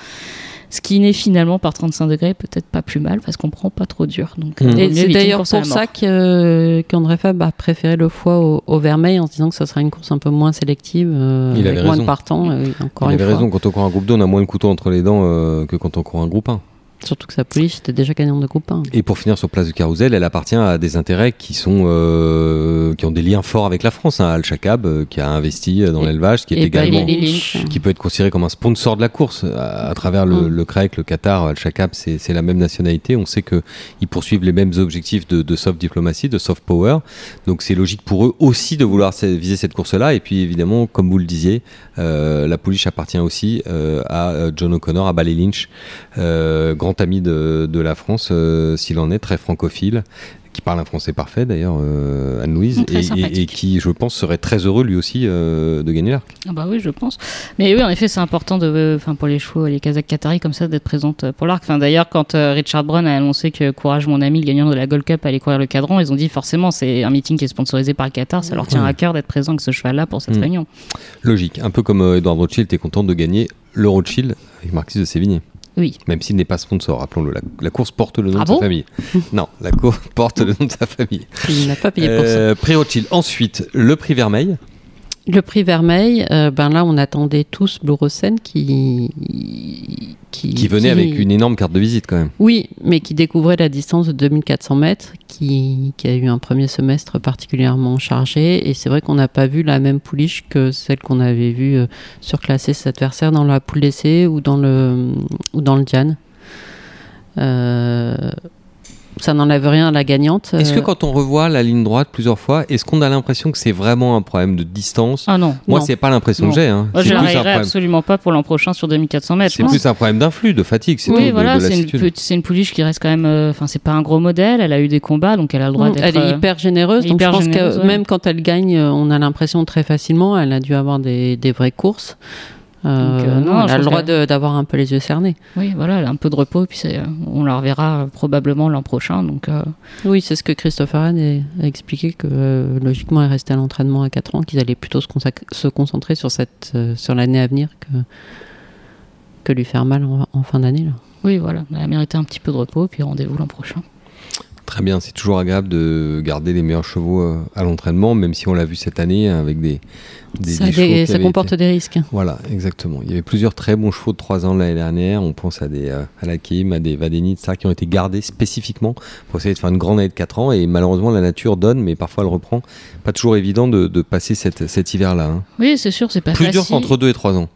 Ce qui n'est finalement par 35 degrés peut-être pas plus mal, parce qu'on prend pas trop dur. Donc, Mm. euh, mieux c'est d'ailleurs pour ça qu'André Fab a préféré le foie au, au vermeil en se disant que ça sera une course un peu moins sélective, euh, Il avec avait moins raison. de partants. euh, encore il une avait fois. raison, quand on court un groupe 2, on a moins le couteau entre les dents euh, que quand on court un groupe 1. Surtout que sa police était déjà gagnante de groupe 1. Et pour finir sur Place du Carousel, elle appartient à des intérêts qui sont euh, qui ont des liens forts avec la France. Hein. Al Shakab, euh, qui a investi euh, dans l'élevage, qui est également qui peut être considéré comme un sponsor de la course à, à travers le, Mm. le CREC, le Qatar, Al Shakab, c'est la même nationalité. On sait que ils poursuivent les mêmes objectifs de, de soft diplomatie, de soft power. Donc c'est logique pour eux aussi de vouloir se- viser cette course-là. Et puis évidemment, comme vous le disiez, euh, la pouliche appartient aussi à John O'Connor, à Bailey Lynch, grand ami de, de la France, euh, s'il en est, très francophile qui parle un français parfait d'ailleurs, euh, Anne-Louise, et- et, et sympathique. qui, je pense, serait très heureux lui aussi euh, de gagner l'arc. Ah bah oui, je pense. Mais oui, en effet, c'est important de, enfin pour les chevaux, les Kazakhs Qataris comme ça, d'être présente pour l'arc. Enfin d'ailleurs, quand Richard Brown a annoncé que Courage, mon ami, le gagnant de la Gold Cup, allait courir le cadran, ils ont dit forcément, c'est un meeting qui est sponsorisé par le Qatar, ça leur tient Ouais. à cœur d'être présent avec ce cheval-là pour cette Mm. réunion. Logique, un peu comme Edouard Rothschild est content de gagner le Rothschild avec Marquis de Sévigné. Oui. Même s'il n'est pas sponsor, rappelons-le. La, la course porte le nom Ah de sa famille. non, la course porte le nom de sa famille. Il n'a pas payé pour ça. Euh, prix Rothschild. Ensuite, le prix Vermeil? Le prix Vermeil, euh, ben là, on attendait tous Blue Rosen qui, qui. Qui venait avec une énorme carte de visite quand même. Oui, mais qui découvrait la distance de 2400 mètres, qui, qui a eu un premier semestre particulièrement chargé. Et c'est vrai qu'on n'a pas vu la même pouliche que celle qu'on avait vue euh, surclasser ses adversaires dans la poule d'essai ou dans le, ou dans le Diane. Euh, ça n'enlève rien à la gagnante. Est-ce que Euh, quand on revoit la ligne droite plusieurs fois, est-ce qu'on a l'impression que c'est vraiment un problème de distance? Ah non. Moi, c'est pas l'impression que j'ai. hein. Moi, je problème. absolument pas pour l'an prochain sur 2400 mètres. C'est plus un problème d'influx, de fatigue, c'est tout, Oui, voilà, c'est une, pouliche qui reste quand même. euh, Enfin, c'est pas un gros modèle. Elle a eu des combats, donc elle a le droit Mm, d'être. Elle est euh, hyper généreuse, donc je pense que ouais. même quand elle gagne, euh, on a l'impression très facilement, elle a dû avoir des, des vraies courses. Euh, Donc, euh, non, je a le droit d'avoir un peu les yeux cernés. Oui, voilà, un peu de repos, puis euh, on la reverra euh, probablement l'an prochain. Donc, euh, Oui, c'est ce que Christopher Hahn a, expliqué que euh, logiquement, elle restait à l'entraînement à 4 ans, qu'ils allaient plutôt se, concentrer sur, cette, sur l'année à venir que, que lui faire mal en, en fin d'année. oui, voilà, elle a mérité un petit peu de repos, puis rendez-vous l'an prochain. Très bien, c'est toujours agréable de garder les meilleurs chevaux euh, à l'entraînement, même si on l'a vu cette année avec des, des, ça des des- comporte été- des risques. Voilà, exactement. Il y avait plusieurs très bons chevaux de 3 ans l'année dernière. On pense à des euh, à la Kim, à des Vadeni, ça, qui ont été gardés spécifiquement pour essayer de faire une grande année de 4 ans. Et malheureusement, la nature donne, mais parfois elle reprend. Pas toujours évident de, de passer cette, cet hiver-là. hein. Oui, c'est sûr, c'est pas Plus facile. dur qu'entre 2 et 3 ans.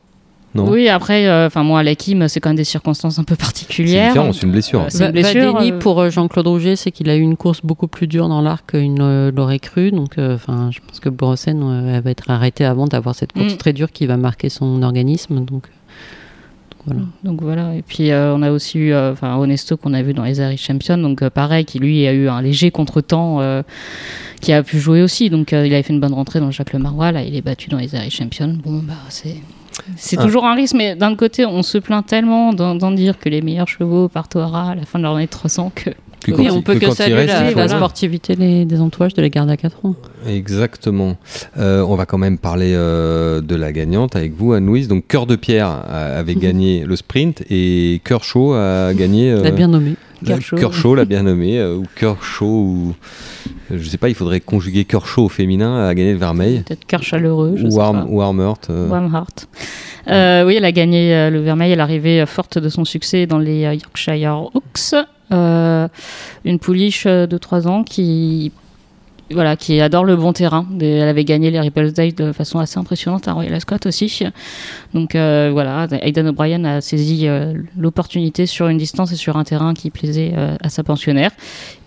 Non Oui, après, euh, enfin moi, à la Kim, c'est quand même des circonstances un peu C'est particulières. différent, c'est une blessure. Euh, c'est une Va- blessure, Vadeni, euh, pour euh, Jean-Claude Rouget, c'est qu'il a eu une course beaucoup plus dure dans l'arc qu'il ne l'aurait cru. Donc, euh, enfin, je pense que Borossen euh, elle va être arrêtée avant d'avoir cette course Mm. très dure qui va marquer son organisme. Donc, donc voilà. Donc voilà, et puis euh, on a aussi eu euh, enfin Honesto qu'on a vu dans les Irish Champions, donc euh, pareil, qui lui a eu un léger contretemps euh, qui a pu jouer aussi, donc euh, il avait fait une bonne rentrée dans Jacques Le Marois, là il est battu dans les Irish Champions, bon bah c'est. C'est Ah. toujours un risque, mais d'un côté, on se plaint tellement d'en dire que les meilleurs chevaux partent au à la fin de leur année de 300 que. Que Oui, quand on peut que saluer reste, la, sportivité des, des entourages de la garde à 4 ans. Exactement. Euh, on va quand même parler euh, de la gagnante avec vous, Anne-Louise. Donc, Cœur de Pierre avait gagné le sprint et Cœur chaud a gagné. euh, La bien nommée. la- Cœur chaud. L'a bien nommé, euh, ou Cœur chaud, ou je sais pas, il faudrait conjuguer Cœur chaud au féminin à gagner le Vermeil. Peut-être cœur chaleureux, je Ou sais pas. Ou Warm Heart, euh, Warm Heart. Euh, oui, elle a gagné euh, le Vermeil. Elle est arrivée euh, forte de son succès dans les euh, Yorkshire Hawks. Euh, une pouliche euh, de 3 ans qui, voilà, qui adore le bon terrain. Elle avait gagné les Ripples Day de façon assez impressionnante à Royal Ascot aussi. Donc euh, voilà, Aidan O'Brien a saisi l'opportunité sur une distance et sur un terrain qui plaisait à sa pensionnaire.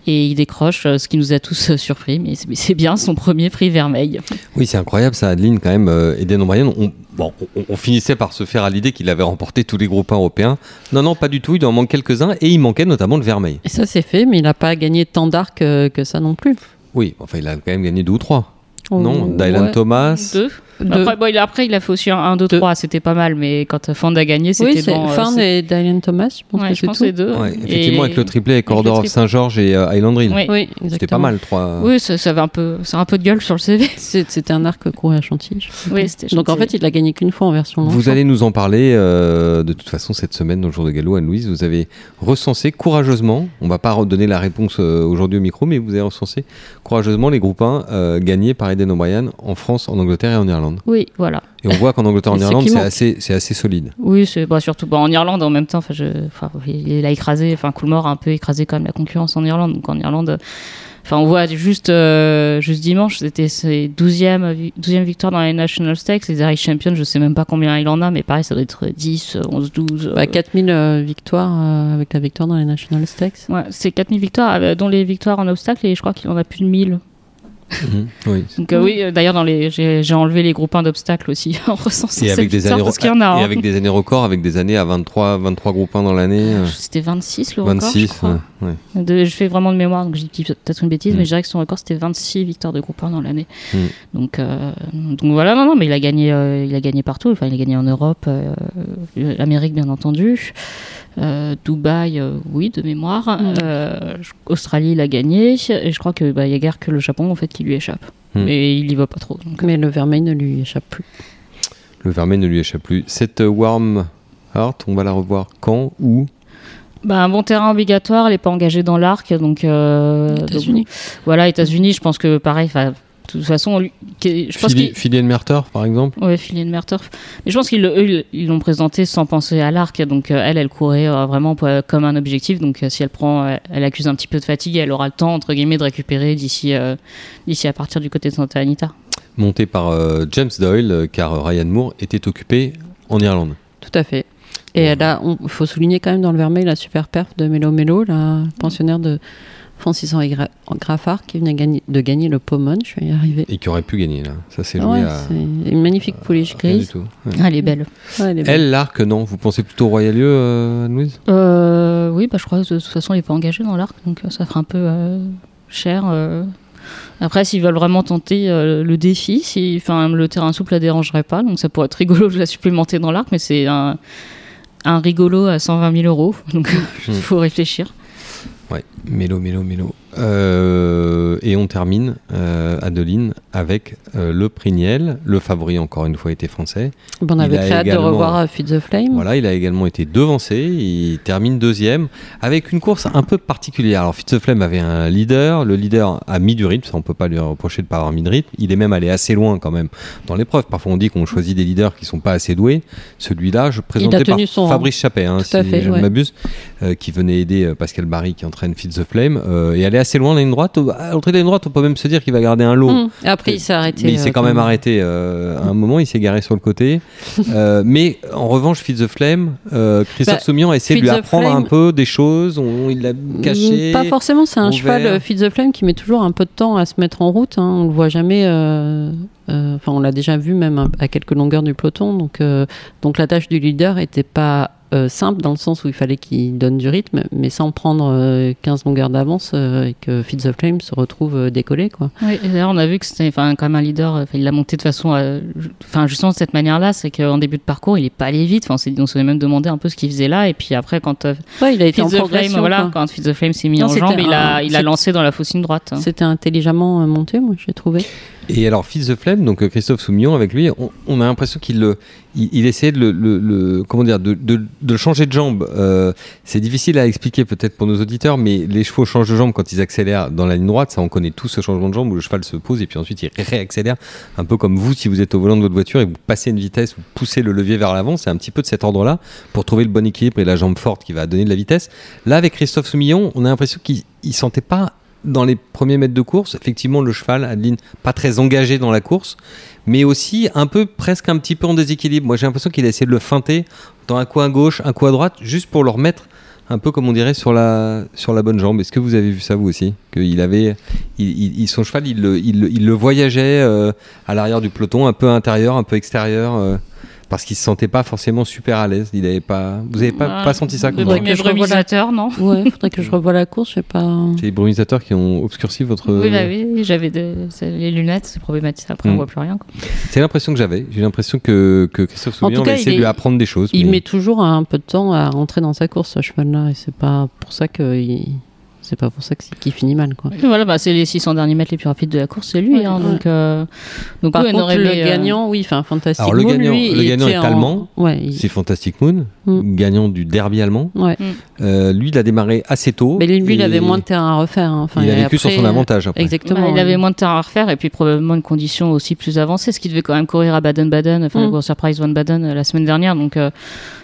Et il décroche, ce qui nous a tous surpris, mais c'est- bien son premier prix Vermeil. Oui, c'est incroyable ça, Adeline, quand même. Eden O'Brien, bon, on, on finissait par se faire à l'idée qu'il avait remporté tous les groupes 1 européens. Non, non, pas du tout. Il en manque quelques-uns et il manquait notamment le Vermeil. Et ça, c'est fait, mais il n'a pas gagné tant d'arcs euh, que ça non plus. Oui, enfin, il a quand même gagné deux ou trois. Non, Dylan ouais. Thomas. Deux. Deux. Après, bon, il, a- après, il a fait aussi un 1, 2, Deux. 3, c'était pas mal, mais quand Fand a gagné, c'était Oui, bon. euh, c'est- et Dylan Thomas, je pense Ouais, que c'est pense tout. les deux. Ouais, Et- effectivement, avec le triplé avec avec le Ordor triplé. Saint-Georges et euh. Oui. Oui, C'était pas mal, trois. Oui, ça, ça avait un peu, c'est un peu de gueule sur le CV. C'était un arc couru à Chantilly. Oui, Donc en fait, il l'a gagné qu'une fois en version longue. Vous allez nous en parler euh, de toute façon cette semaine dans le jour de galop, Anne-Louise. Vous avez recensé courageusement, on va pas redonner la réponse euh, aujourd'hui au micro, mais vous avez recensé courageusement les groupes 1 euh, gagnés par Eden O'Brien en France, en Angleterre et en Irlande. Oui, voilà. Et on voit qu'en Angleterre et en Irlande, c'est assez, c'est assez solide. Oui, c'est bah, surtout bah, en Irlande en même temps. Je, il a écrasé. Enfin, Coolmore a un peu écrasé quand même la concurrence en Irlande. Donc en Irlande, enfin, on voit juste, euh, juste dimanche, c'était ses 12e, vi- 12e victoire dans les National Stakes. Les Irish Champions, je sais même pas combien il en a, mais pareil, ça doit être 10, 11, 12. euh, Bah, 4000 euh, victoires euh, avec la victoire dans les National Stakes. Ouais, c'est 4000 victoires, euh, dont les victoires en obstacle, et je crois qu'il en a plus de 1000. Oui. Donc euh, oui, euh, d'ailleurs, dans les, j'ai, enlevé les groupes 1 d'obstacles aussi en recensant Et avec des années, parce qu'il y en a. et hein. avec des années records, avec des années à 23, 23 groupes 1 dans l'année. euh, C'était 26 le record, 26, je crois. ouais, ouais. De- je fais vraiment de mémoire, donc je dis peut-être une bêtise, Mm. mais je dirais que son record c'était 26 victoires de groupe 1 dans l'année. Mm. Donc, euh, donc voilà, non, non, mais il a gagné, euh, il a gagné partout. Enfin, il a gagné en Europe, euh, l'Amérique bien entendu, euh, Dubaï, euh, oui, de mémoire. Mm. Euh, Australie, il a gagné, et je crois que bah, il y a guère que le Japon en fait qui lui échappe. Mm. Mais il y va pas trop. donc. Mais le vermeil ne lui échappe plus. Le Vermeil ne lui échappe plus. Cette euh, Warm Alors, on va la revoir quand, où bah, un bon terrain obligatoire, elle n'est pas engagée dans l'arc, donc. Euh, États-Unis. Voilà, États-Unis, je pense que pareil. De toute façon, lui- je pense and Merturf, par exemple Philly Merturf. Mais je pense qu'ils ils- l'ont présenté sans penser à l'arc. Donc euh, elle, elle courait euh, vraiment pour- comme un objectif. Donc euh, si elle prend, euh, elle accuse un petit peu de fatigue, elle aura le temps entre guillemets de récupérer d'ici, euh, d'ici à partir du côté de Santa Anita. Monté par euh, James Doyle, euh, car Ryan Moore était occupé en Irlande. Tout à fait. Et a, il faut souligner quand même dans le vermeil la super perf de Mélo Mélo, la pensionnaire de Francis Henri Gra- Graffard, qui venait gagner, de gagner le Pomone. Je vais y arriver. Et qui aurait pu gagner, là. Ça s'est joué Ouais, à. c'est une magnifique pouliche rien du grise. tout. Ouais. Ah, elle est belle. Ouais, elle est belle. Elle, l'arc, non Vous pensez plutôt Royalieu, euh, Anne-Louise Euh, oui, bah, je crois que de toute façon, elle n'est pas engagée dans l'arc, donc euh, ça fera un peu euh, cher. euh. Après, s'ils veulent vraiment tenter euh, le défi, si, enfin, le terrain souple la dérangerait pas, donc ça pourrait être rigolo de la supplémenter dans l'arc, mais c'est un, un rigolo à 120 000 euros, donc il faut réfléchir. Ouais, mélo, mélo, mélo. Euh, et on termine, euh, Adeline, avec euh, le Prignel. Le favori, encore une fois, était français. Bon, on Il avait très hâte de revoir euh, Feed the Flame. Voilà, il a également été devancé. Il termine deuxième avec une course un peu particulière. Alors, Fitzflem avait un leader. Le leader a mis du rythme. Ça, on peut pas lui reprocher de pas avoir mis de rythme. Il est même allé assez loin quand même dans l'épreuve. Parfois, on dit qu'on choisit des leaders qui sont pas assez doués. Celui-là, je présentais par son. Fabrice Chappet, hein, si je ne ouais. m'abuse, qui venait aider Pascal Barry qui entraîne Fitz the Flame et aller assez loin la ligne droite. À l'entrée de la ligne droite, on peut même se dire qu'il va garder un lot. Et Après, il s'est arrêté. Mais il s'est euh, quand même arrêté euh, à un moment, il s'est garé sur le côté. Euh, mais en revanche, Feed the Flame, euh, Christophe Bah, Soumillon a essayé de lui apprendre Flame- un peu des choses, on- il l'a caché. Mm, Pas forcément, c'est un ouvert. cheval euh, Feed the Flame qui met toujours un peu de temps à se mettre en route. hein. On le voit jamais. euh, euh, Enfin, on l'a déjà vu même à- quelques longueurs du peloton. Donc, euh, donc la tâche du leader était pas euh, simple dans le sens où il fallait qu'il donne du rythme, mais sans prendre euh, 15 longueurs d'avance euh, et que Feed the Flame se retrouve euh, décollé. Quoi. Oui, et d'ailleurs, on a vu que c'était quand même un leader, il l'a monté de façon. Enfin, justement, de cette manière-là, c'est qu'en début de parcours, il est pas allé vite. Enfin, on s'est même demandé un peu ce qu'il faisait là. Et puis après, quand Ouais, il a été Feed en the Flame, progression. voilà, quand Feed the Flame s'est mis Non, en jambe, il a, il a lancé dans la fausse ligne droite. C'était intelligemment monté, moi, j'ai trouvé. Et alors, Fils the Flame, donc euh, Christophe Soumillon, avec lui, on, a l'impression qu'il il, essayait de le, comment dire, de, de- de changer de jambe. Euh, c'est difficile à expliquer peut-être pour nos auditeurs, mais les chevaux changent de jambe quand ils accélèrent dans la ligne droite. Ça, on connaît tous ce changement de jambe où le cheval se pose et puis ensuite il réaccélère. Un peu comme vous, si vous êtes au volant de votre voiture et vous passez une vitesse, vous poussez le levier vers l'avant. C'est un petit peu de cet ordre-là pour trouver le bon équilibre et la jambe forte qui va donner de la vitesse. Là, avec Christophe Soumillon, on a l'impression qu'il il sentait pas dans les premiers mètres de course, effectivement, le cheval, Adeline, pas très engagé dans la course, mais aussi un peu, presque un petit peu en déséquilibre. Moi, j'ai l'impression qu'il a essayé de le feinter dans un à gauche, un coup à droite, juste pour le remettre un peu, comme on dirait, sur la, sur la bonne jambe. Est-ce que vous avez vu ça, vous aussi? Qu'il avait, il, il- son cheval, il le, il, il le voyageait euh, à l'arrière du peloton, un peu intérieur, un peu extérieur, euh, parce qu'il se sentait pas forcément super à l'aise. Il avait pas, vous avez pas, Ouais. pas senti ça comme Faudrait que je revoie la- brumisateur, non Ouais, faudrait que je revoie la course, je sais pas. C'est les brumisateurs qui ont obscurci votre. Oui, bah oui, j'avais de- les lunettes, c'est problématique. Après, Mm. on voit plus rien. C'est l'impression que j'avais. J'ai l'impression que, que Christophe En Soumillon tout cas, a essayé il de lui apprendre des choses. Il mais- met toujours un peu de temps à rentrer dans sa course, ce cheval-là, et c'est pas pour ça que il- c'est pas pour ça que c'est- qu'il finit mal, quoi. Et Voilà, bah, c'est les 600 derniers mètres les plus rapides de la course, c'est lui. Ouais, hein, ouais. Donc, euh, donc Par oui, contre, le euh, gagnant, oui, enfin. Alors, le Moon, gagnant- lui, le gagnant est en- allemand. Ouais, il- C'est Fantastic Moon, Mm. gagnant du derby allemand. ouais. Euh, lui, il a démarré assez tôt. Mais lui, lui, il avait moins de terrain à refaire. hein. Enfin, il a vécu sur son avantage. Après. Exactement. Bah, il avait moins de terrain à refaire et puis probablement une condition aussi plus avancée, ce qui devait quand même courir à Baden-Baden, enfin Mm. le Surprise One Baden euh, la semaine dernière, donc euh,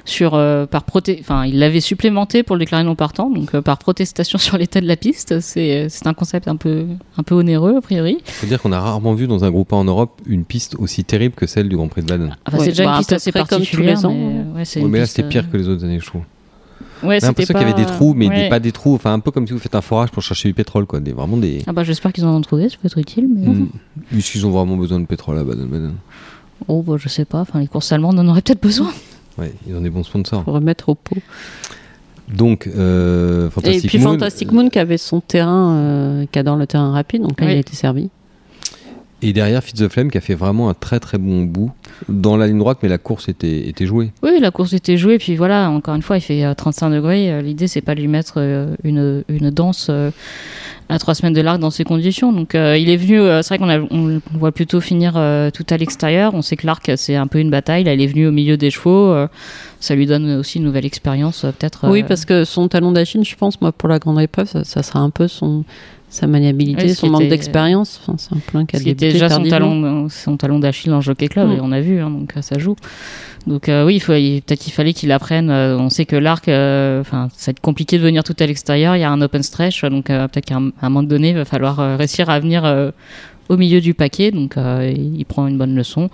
sur euh, par proté, enfin il l'avait supplémenté pour le déclarer non partant, donc euh, par protestation sur l'état de la piste, c'est c'est un concept un peu un peu onéreux a priori. Il faut dire qu'on a rarement vu dans un groupe en Europe une piste aussi terrible que celle du Grand Prix de Baden. Enfin Ouais, c'est déjà bah, une à piste assez près comme tous particulière, les ans, mais, hein. euh, ouais, c'est Ouais, une mais là, piste, c'était pire que les autres années, je trouve. Ouais, J'ai l'impression qu'il y avait des trous, mais des- pas des trous. Enfin, un peu comme si vous faites un forage pour chercher du pétrole, quoi. Des, vraiment des. Ah bah j'espère qu'ils en ont trouvé, ça peut être utile. Mais... Mm. Est-ce qu'ils ont vraiment besoin de pétrole à Baden-Baden Oh bah je sais pas, enfin les courses allemandes en auraient peut-être besoin. Ouais, ils ont des bons sponsors. Pour remettre au pot. Donc, euh, Et puis Moon, Fantastic Moon qui avait son terrain, euh, qui adore le terrain rapide, donc là Oui. il a été servi. Et derrière, Fitz the Flame qui a fait vraiment un très très bon bout dans la ligne droite, mais la course était, était jouée. Oui, la course était jouée, puis voilà, encore une fois, il fait euh, 35 degrés. Euh, L'idée, c'est pas de lui mettre euh, une, une danse euh, à trois semaines de l'arc dans ces conditions. Donc euh, il est venu, euh, c'est vrai qu'on a- on le voit plutôt finir euh, tout à l'extérieur. On sait que l'arc c'est un peu une bataille. Là, il est venu au milieu des chevaux. euh, ça lui donne aussi une nouvelle expérience, euh, peut-être. Oui, euh, parce que son talon d'Achille, je pense, moi, pour la grande épreuve, ça, ça sera un peu son, sa maniabilité, Oui, son manque était- d'expérience. Enfin, c'est un plein qui a débuté déjà son talon, son talon d'Achille en Jockey Club, Mm. et on a vu, hein, donc euh, ça joue. Donc euh, oui, il faut, il- peut-être qu'il fallait qu'il apprenne. euh, on sait que l'arc, euh, enfin, ça va être compliqué de venir tout à l'extérieur. Il y a un open stretch, donc euh, peut-être qu'à un, à un moment donné, il va falloir euh, réussir à venir euh, au milieu du paquet. Donc euh, il prend une bonne leçon.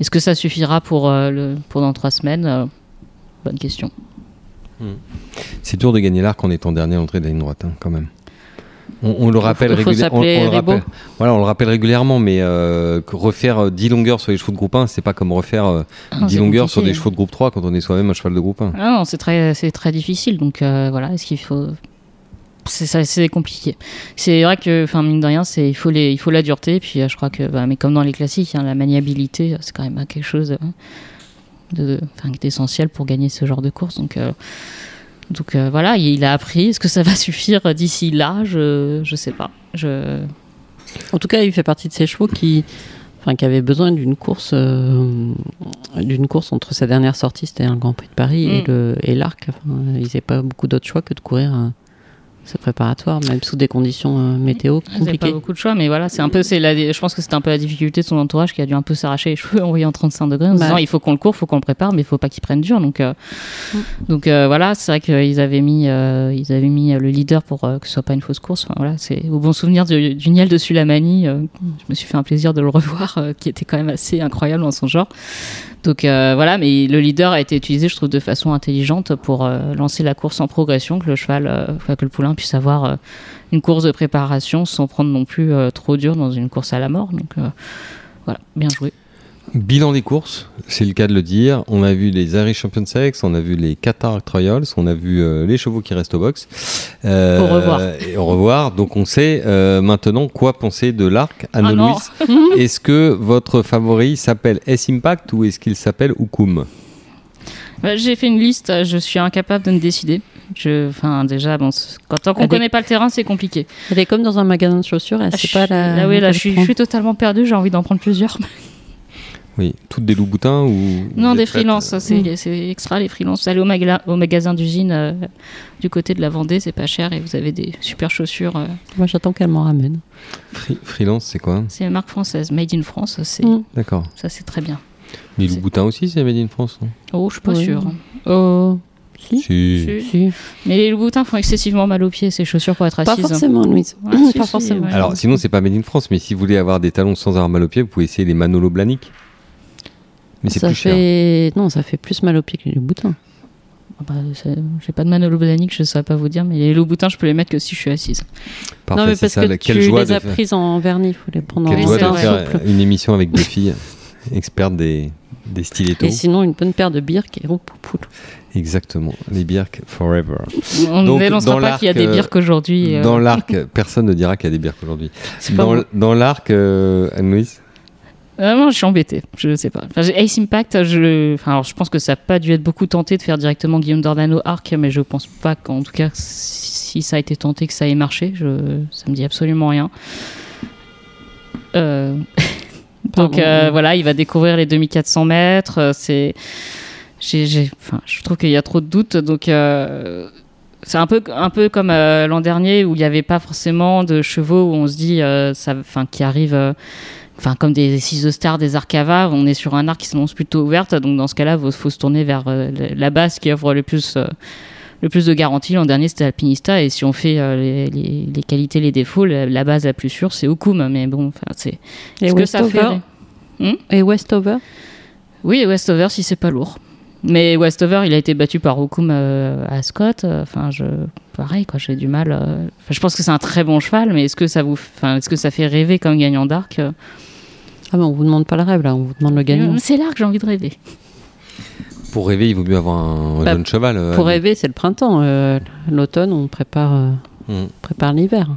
Est-ce que ça suffira pour euh, le, pour dans trois semaines Euh, Bonne question. C'est dur de gagner l'arc en étant dernier à l'entrée de la ligne droite, hein, quand même. On, on le rappelle il faut réguli- on- s'appeler on le Rebo. rappelle- Voilà, on le rappelle régulièrement, mais euh, refaire euh, 10 longueurs sur les chevaux de groupe 1, c'est pas comme refaire euh, Ah, 10 c'est longueurs sur des chevaux de groupe 3 quand on est soi-même un cheval de groupe 1. Ah non, c'est très, c'est très difficile. Donc euh, voilà, est-ce qu'il faut. C'est compliqué. C'est vrai que, enfin mine de rien, c'est il faut les, il faut la dureté. Puis euh, je crois que, bah, mais comme dans les classiques, hein, la maniabilité, euh, c'est quand même quelque chose euh, de, d'essentiel pour gagner ce genre de course. Donc euh, donc euh, voilà, il a appris. Est-ce que ça va suffire d'ici là? Je je sais pas. Je En tout cas, il fait partie de ces chevaux qui, enfin, qui avaient besoin d'une course, euh, d'une course entre sa dernière sortie, c'était un Grand Prix de Paris, et Mm. le et l'arc. Enfin, ils n'avaient pas beaucoup d'autres choix que de courir euh, ce préparatoire, même sous des conditions euh, météo n'avaient pas compliquées. beaucoup de choix, mais voilà, c'est un peu, c'est la, je pense que c'était un peu la difficulté de son entourage qui a dû un peu s'arracher les cheveux en voyant 35 degrés en Bah. disant il faut qu'on le court, il faut qu'on le prépare, mais il faut pas qu'il prenne dur. Donc, euh, Mm. donc euh, voilà, c'est vrai qu'ils avaient mis, euh, ils avaient mis le leader pour que ce soit pas une fausse course. Enfin, voilà, c'est au bon souvenir du, du Niel de Sulamani. je me suis fait un plaisir de le revoir, qui était quand même assez incroyable dans son genre. Donc euh, voilà, mais le leader a été utilisé, je trouve, de façon intelligente pour euh, lancer la course en progression, que le cheval, euh, que le poulain puisse avoir une course de préparation sans prendre non plus trop dur dans une course à la mort. Donc voilà, bien joué. Bilan des courses, c'est le cas de le dire. On a vu les Irish Champion Sex, on a vu les Qatar Trials, on a vu euh, les chevaux qui restent au box. Euh, Au revoir. et au revoir. Donc on sait euh, maintenant quoi penser de l'arc. Ah non. Anne-Louise, est-ce que votre favori s'appelle S-Impact ou est-ce qu'il s'appelle Ukum Euh, J'ai fait une liste, je suis incapable de me décider. Je, enfin, déjà, bon, quand tant qu'on Avec- connaît pas le terrain, c'est compliqué. Elle est comme dans un magasin de chaussures, elle Ah, sait je pas la. là, oui, là, je suis, je suis totalement perdu. J'ai envie d'en prendre plusieurs. Oui, toutes des loups boutins ou non, des freelances, euh, c'est c'est extra les freelances. Vous allez au, magla- au magasin d'usine euh, du côté de la Vendée, c'est pas cher et vous avez des super chaussures. euh, Moi, j'attends qu'elle m'en ramène. free- freelance, c'est quoi? C'est une marque française, made in France. C'est Mm. D'accord. ça, c'est très bien. Les loups boutins aussi, c'est Made in France, non? Oh, je suis pas Oui. sûre. Oh, si. Si. Si. Si. Mais les boutins font excessivement mal aux pieds, ces chaussures pour être Pas assises. forcément, Louise. Ouais, si, pas si, forcément. Alors, sinon, c'est pas Made in France, mais si vous voulez avoir des talons sans avoir mal aux pieds, vous pouvez essayer les Manolo Blahnik. Mais c'est ça plus cher. fait... Non, ça fait plus mal aux pieds que les boutins. Ah bah, J'ai pas de manolo blanique, je saurais pas vous dire, mais les loups boutins, je peux les mettre que si je suis assise. Parfait, non, mais parce ça. que la- tu joie les as faire- prises en vernis, il faut les prendre Quelle en joie c'est de vrai. faire souple. une émission avec deux filles expertes des, des stilettos. Et sinon, une bonne paire de birks et roux poupoule. Exactement, les Birk Forever. On ne dénoncera dans pas qu'il y a des euh, birques aujourd'hui. euh, Dans l'arc, personne ne dira qu'il y a des Birk aujourd'hui. Dans l'arc, euh, Anne-Louise Vraiment, je suis embêtée. Je sais pas. Enfin, Ace Impact, je, enfin, alors, je pense que ça n'a pas dû être beaucoup tenté de faire directement Guillaume Dordano arc, mais je pense pas qu'en tout cas, si ça a été tenté, que ça ait marché. Je, ça me dit absolument rien. Euh, Donc euh, voilà, il va découvrir les 2400 mètres. euh, C'est, j'ai, enfin, je trouve qu'il y a trop de doutes. Donc euh, c'est un peu, un peu comme euh, l'an dernier où il n'y avait pas forcément de chevaux où on se dit, ça, enfin, qui arrivent. Enfin, comme des ciseaux stars, des arcavas, on est sur un arc qui s'annonce plutôt ouverte. Donc, dans ce cas-là, il faut se tourner vers euh, la base qui offre le plus, euh, le plus de garanties. L'an dernier, c'était Alpinista. Et si on fait euh, les, les- les qualités, les défauts, la, la base la plus sûre, c'est Okum. Mais bon, enfin, c'est. Et Est-ce que ça fait? Westover Et Westover? Oui, et Westover si c'est pas lourd. Mais Westover, il a été battu par Okum euh, à Scott. Euh, Enfin, je pareil quoi, j'ai du mal. euh, enfin, je pense que c'est un très bon cheval, mais est-ce que ça vous, enfin, est-ce que ça fait rêver comme gagnant d'arc Ah, mais on vous demande pas le rêve, là, on vous demande le gagnant. C'est là que j'ai envie de rêver. Pour rêver, il vaut mieux avoir un, Bah, jeune cheval. euh, Pour rêver, c'est le printemps. euh, L'automne, on prépare, euh, Mm. prépare l'hiver.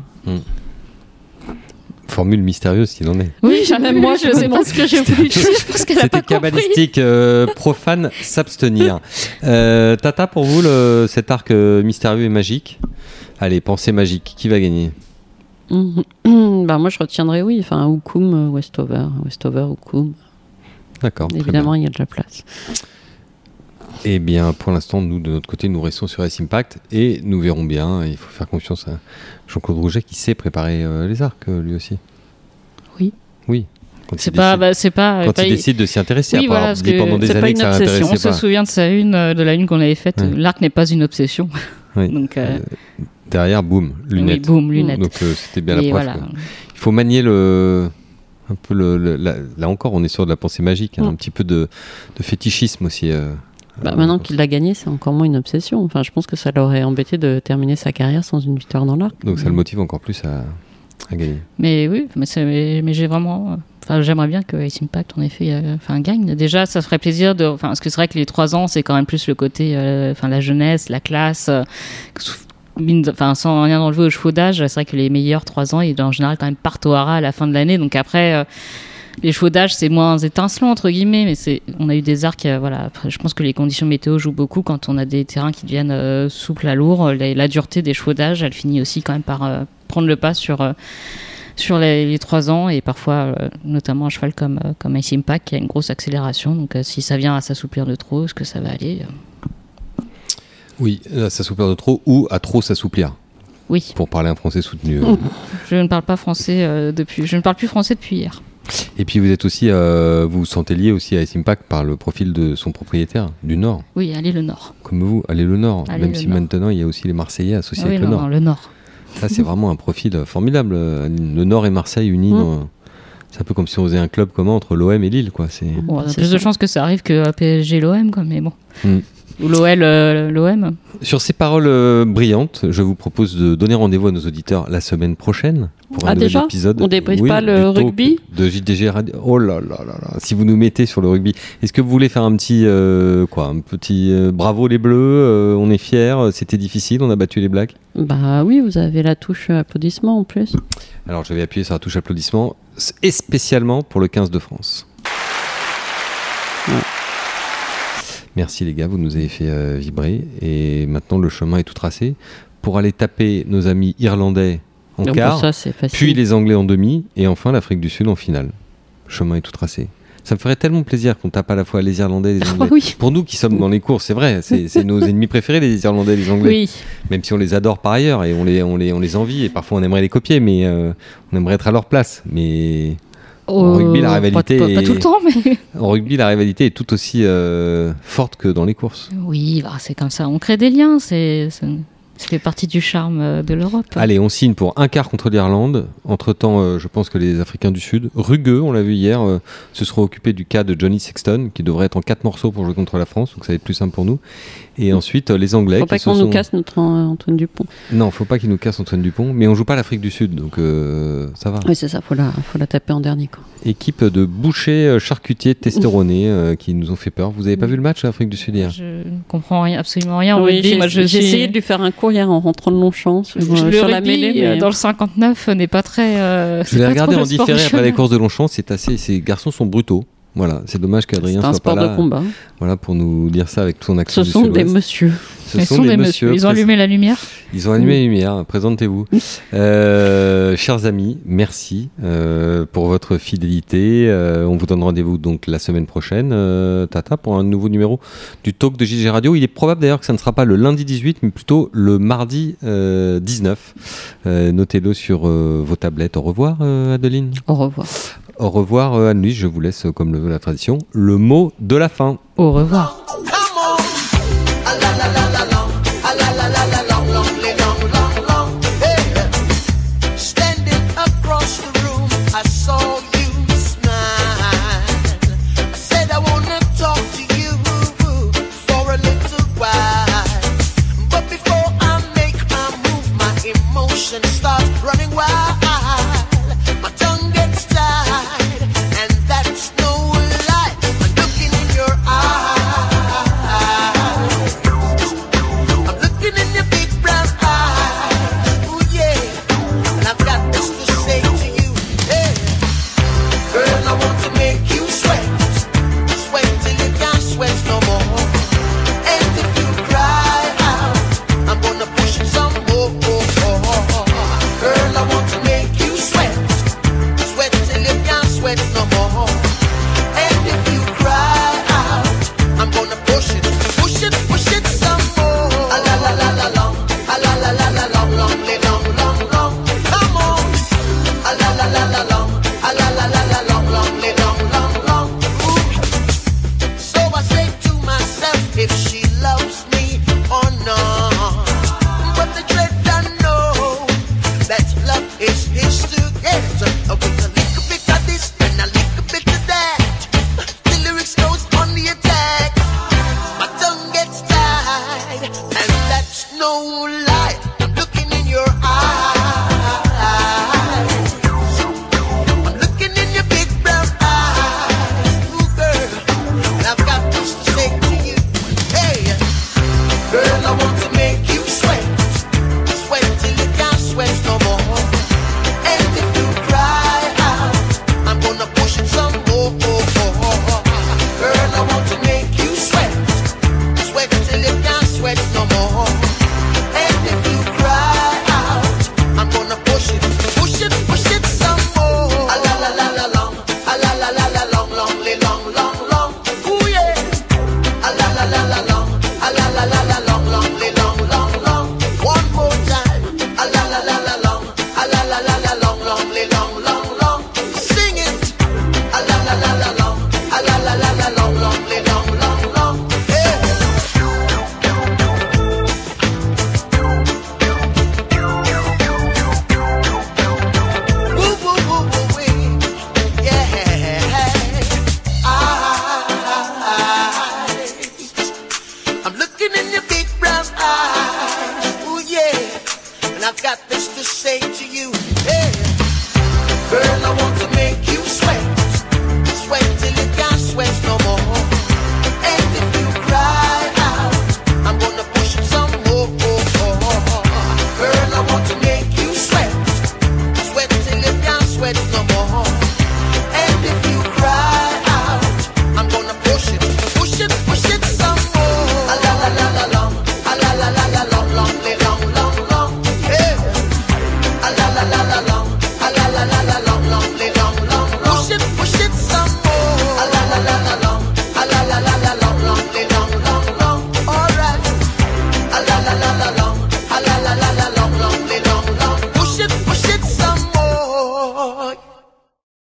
Formule mystérieuse s'il en est. Oui, même moi, je sais pas ce que j'ai voulu dire. Je pense qu'elle a pas C'était compris. cabalistique, euh, profane, s'abstenir. Euh, Tata, pour vous, le- cet arc euh, mystérieux et magique? Allez, pensée magique, qui va gagner? Bah, moi, je retiendrai, oui, enfin, Oukoum, euh, Westover, Westover, Oukoum. D'accord. Évidemment, il y a de la place. Eh bien, pour l'instant, nous, de notre côté, nous restons sur S Impact et nous verrons bien. Il faut faire confiance à Jean-Claude Rouget qui sait préparer euh, les arcs, euh, lui aussi. Oui. Oui. Quand C'est il pas, décide- bah, c'est pas. quand pas- il décide de s'y intéresser, Oui, voilà, parce que pendant des c'est pas années une obsession. On se souvient de sa une, euh, de la une qu'on avait faite. Ouais. L'arc n'est pas une obsession. Oui. Donc, euh, Derrière, boum, lunettes. oui, boum, lunettes. Donc euh, c'était bien la preuve. voilà. Il faut manier le. Un peu le, le- la- là encore, on est sur de la pensée magique, hein, Mm. un petit peu de, de fétichisme aussi. euh, Bah, euh, maintenant qu'il l'a gagné, c'est encore moins une obsession. Enfin, je pense que ça l'aurait embêté de terminer sa carrière sans une victoire dans l'arc. Donc ça le motive encore plus à, à gagner. Mais oui, mais, c'est- mais, mais j'ai vraiment. Enfin, j'aimerais bien que Ace Impact, en effet, euh, enfin, gagne. Déjà, ça ferait plaisir de. Enfin, parce que c'est vrai que les trois ans, c'est quand même plus le côté. euh, Enfin, la jeunesse, la classe. euh, Enfin, sans rien enlever aux chevaux d'âge, c'est vrai que les meilleurs trois ans, ils en général quand même partent au hara à la fin de l'année. Donc après. Les d'âge, c'est moins étincelant, entre guillemets, mais c'est, on a eu des arcs, euh, voilà. Après, je pense que les conditions météo jouent beaucoup quand on a des terrains qui deviennent euh, souples à lourds. La, la dureté des chevaux d'âge, elle finit aussi quand même par euh, prendre le pas sur, euh, sur les, les trois ans et parfois, notamment un cheval comme, comme Ice Impact qui a une grosse accélération. Donc, si ça vient à s'assouplir de trop, est-ce que ça va aller Oui, à s'assouplir de trop ou à trop s'assouplir, Oui, pour parler un français soutenu. je ne parle pas français depuis. Je ne parle plus français depuis hier. Et puis vous êtes aussi, euh, vous vous sentez lié aussi à Ice Impact par le profil de son propriétaire du Nord, Oui, allez le Nord. comme vous, allez le Nord. Allez Même le si Nord. maintenant il y a aussi les Marseillais associés Ah oui, avec non, le non, Nord. le Nord. Ça c'est vraiment un profil euh, formidable. euh, Le Nord et Marseille unis. Mm. dans- C'est un peu comme si on faisait un club commun entre l'OM et Lille, quoi. C'est Bon, on a C'est plus de chances que ça arrive que PSG l'OM, quoi, mais bon. Mm. Ou l'OL euh, l'OM. Sur ces paroles euh, brillantes, je vous propose de donner rendez-vous à nos auditeurs la semaine prochaine pour un Ah, nouvel déjà épisode. On débriefe pas le rugby de JDG Radio. Oh là là là là. Si vous nous mettez sur le rugby, est-ce que vous voulez faire un petit euh, quoi, un petit bravo les Bleus, on est fiers, c'était difficile, on a battu les Blacks? Bah oui, vous avez la touche applaudissement en plus. Alors je vais appuyer sur la touche applaudissement et spécialement pour le 15 de France. Ouais. Merci les gars, vous nous avez fait euh, vibrer et maintenant le chemin est tout tracé pour aller taper nos amis irlandais en Donc, quart, ça, puis les Anglais en demi et enfin l'Afrique du Sud en finale. Le chemin est tout tracé. Ça me ferait tellement plaisir qu'on tape à la fois les Irlandais et les Anglais. oui. Pour nous qui sommes dans les courses, c'est vrai, c'est c'est nos ennemis préférés les Irlandais et les Anglais Oui. même si on les adore par ailleurs et on les, on les, on les envie et parfois on aimerait les copier, mais euh, on aimerait être à leur place. Mais En rugby, la rivalité Pas, pas- pas est- tout le temps, mais. en rugby, la rivalité est tout aussi euh, forte que dans les courses. Oui, bah, c'est comme ça. On crée des liens. C'est, c'est- ça fait partie du charme euh, de l'Europe. Allez, on signe pour un quart contre l'Irlande. Entre-temps, euh, je pense que les Africains du Sud, rugueux, on l'a vu hier, euh, se seront occupés du cas de Johnny Sexton, qui devrait être en quatre morceaux pour jouer contre la France, donc ça va être plus simple pour nous. Et ensuite, euh, les Anglais. Faut qui pas qu'on sont- nous casse notre euh, Antoine Dupont. Non, faut pas qu'ils nous cassent Antoine Dupont, mais on joue pas l'Afrique du Sud, donc euh, ça va. Oui, c'est ça, faut la, faut la taper en dernier. Quoi. Équipe de bouchers charcutiers testoronés euh, qui nous ont fait peur. Vous avez pas vu le match l'Afrique du Sud hier Je ne comprends rien, absolument rien. Oui, j'ai Moi, je j'ai suis- essayé de lui faire un cours hier en rentrant de Longchamp sur, Je- euh, le sur la mêlée. mais- dans le 59 n'est pas très. euh, Je l'ai regardé en différé après les courses de Longchamp. C'est assez, ces garçons sont brutaux. Voilà, c'est dommage qu'Adrien soit pas sport là. de combat. Voilà pour nous dire ça avec son accent. Ce du sont des messieurs. Ce Ils sont des messieurs. Ils ont allumé la lumière? Ils ont allumé les lumières. Présentez-vous, Euh, chers amis. Merci euh, pour votre fidélité. Euh, on vous donne rendez-vous donc la semaine prochaine, euh, Tata, pour un nouveau numéro du Talk de JG Radio. Il est probable d'ailleurs que ça ne sera pas le lundi 18, mais plutôt le mardi euh, 19. Euh, Notez-le sur euh, vos tablettes. Au revoir, euh, Adeline. Au revoir. Au revoir, euh, Anne-Louise. Je vous laisse, euh, comme le veut la tradition, le mot de la fin. Au revoir.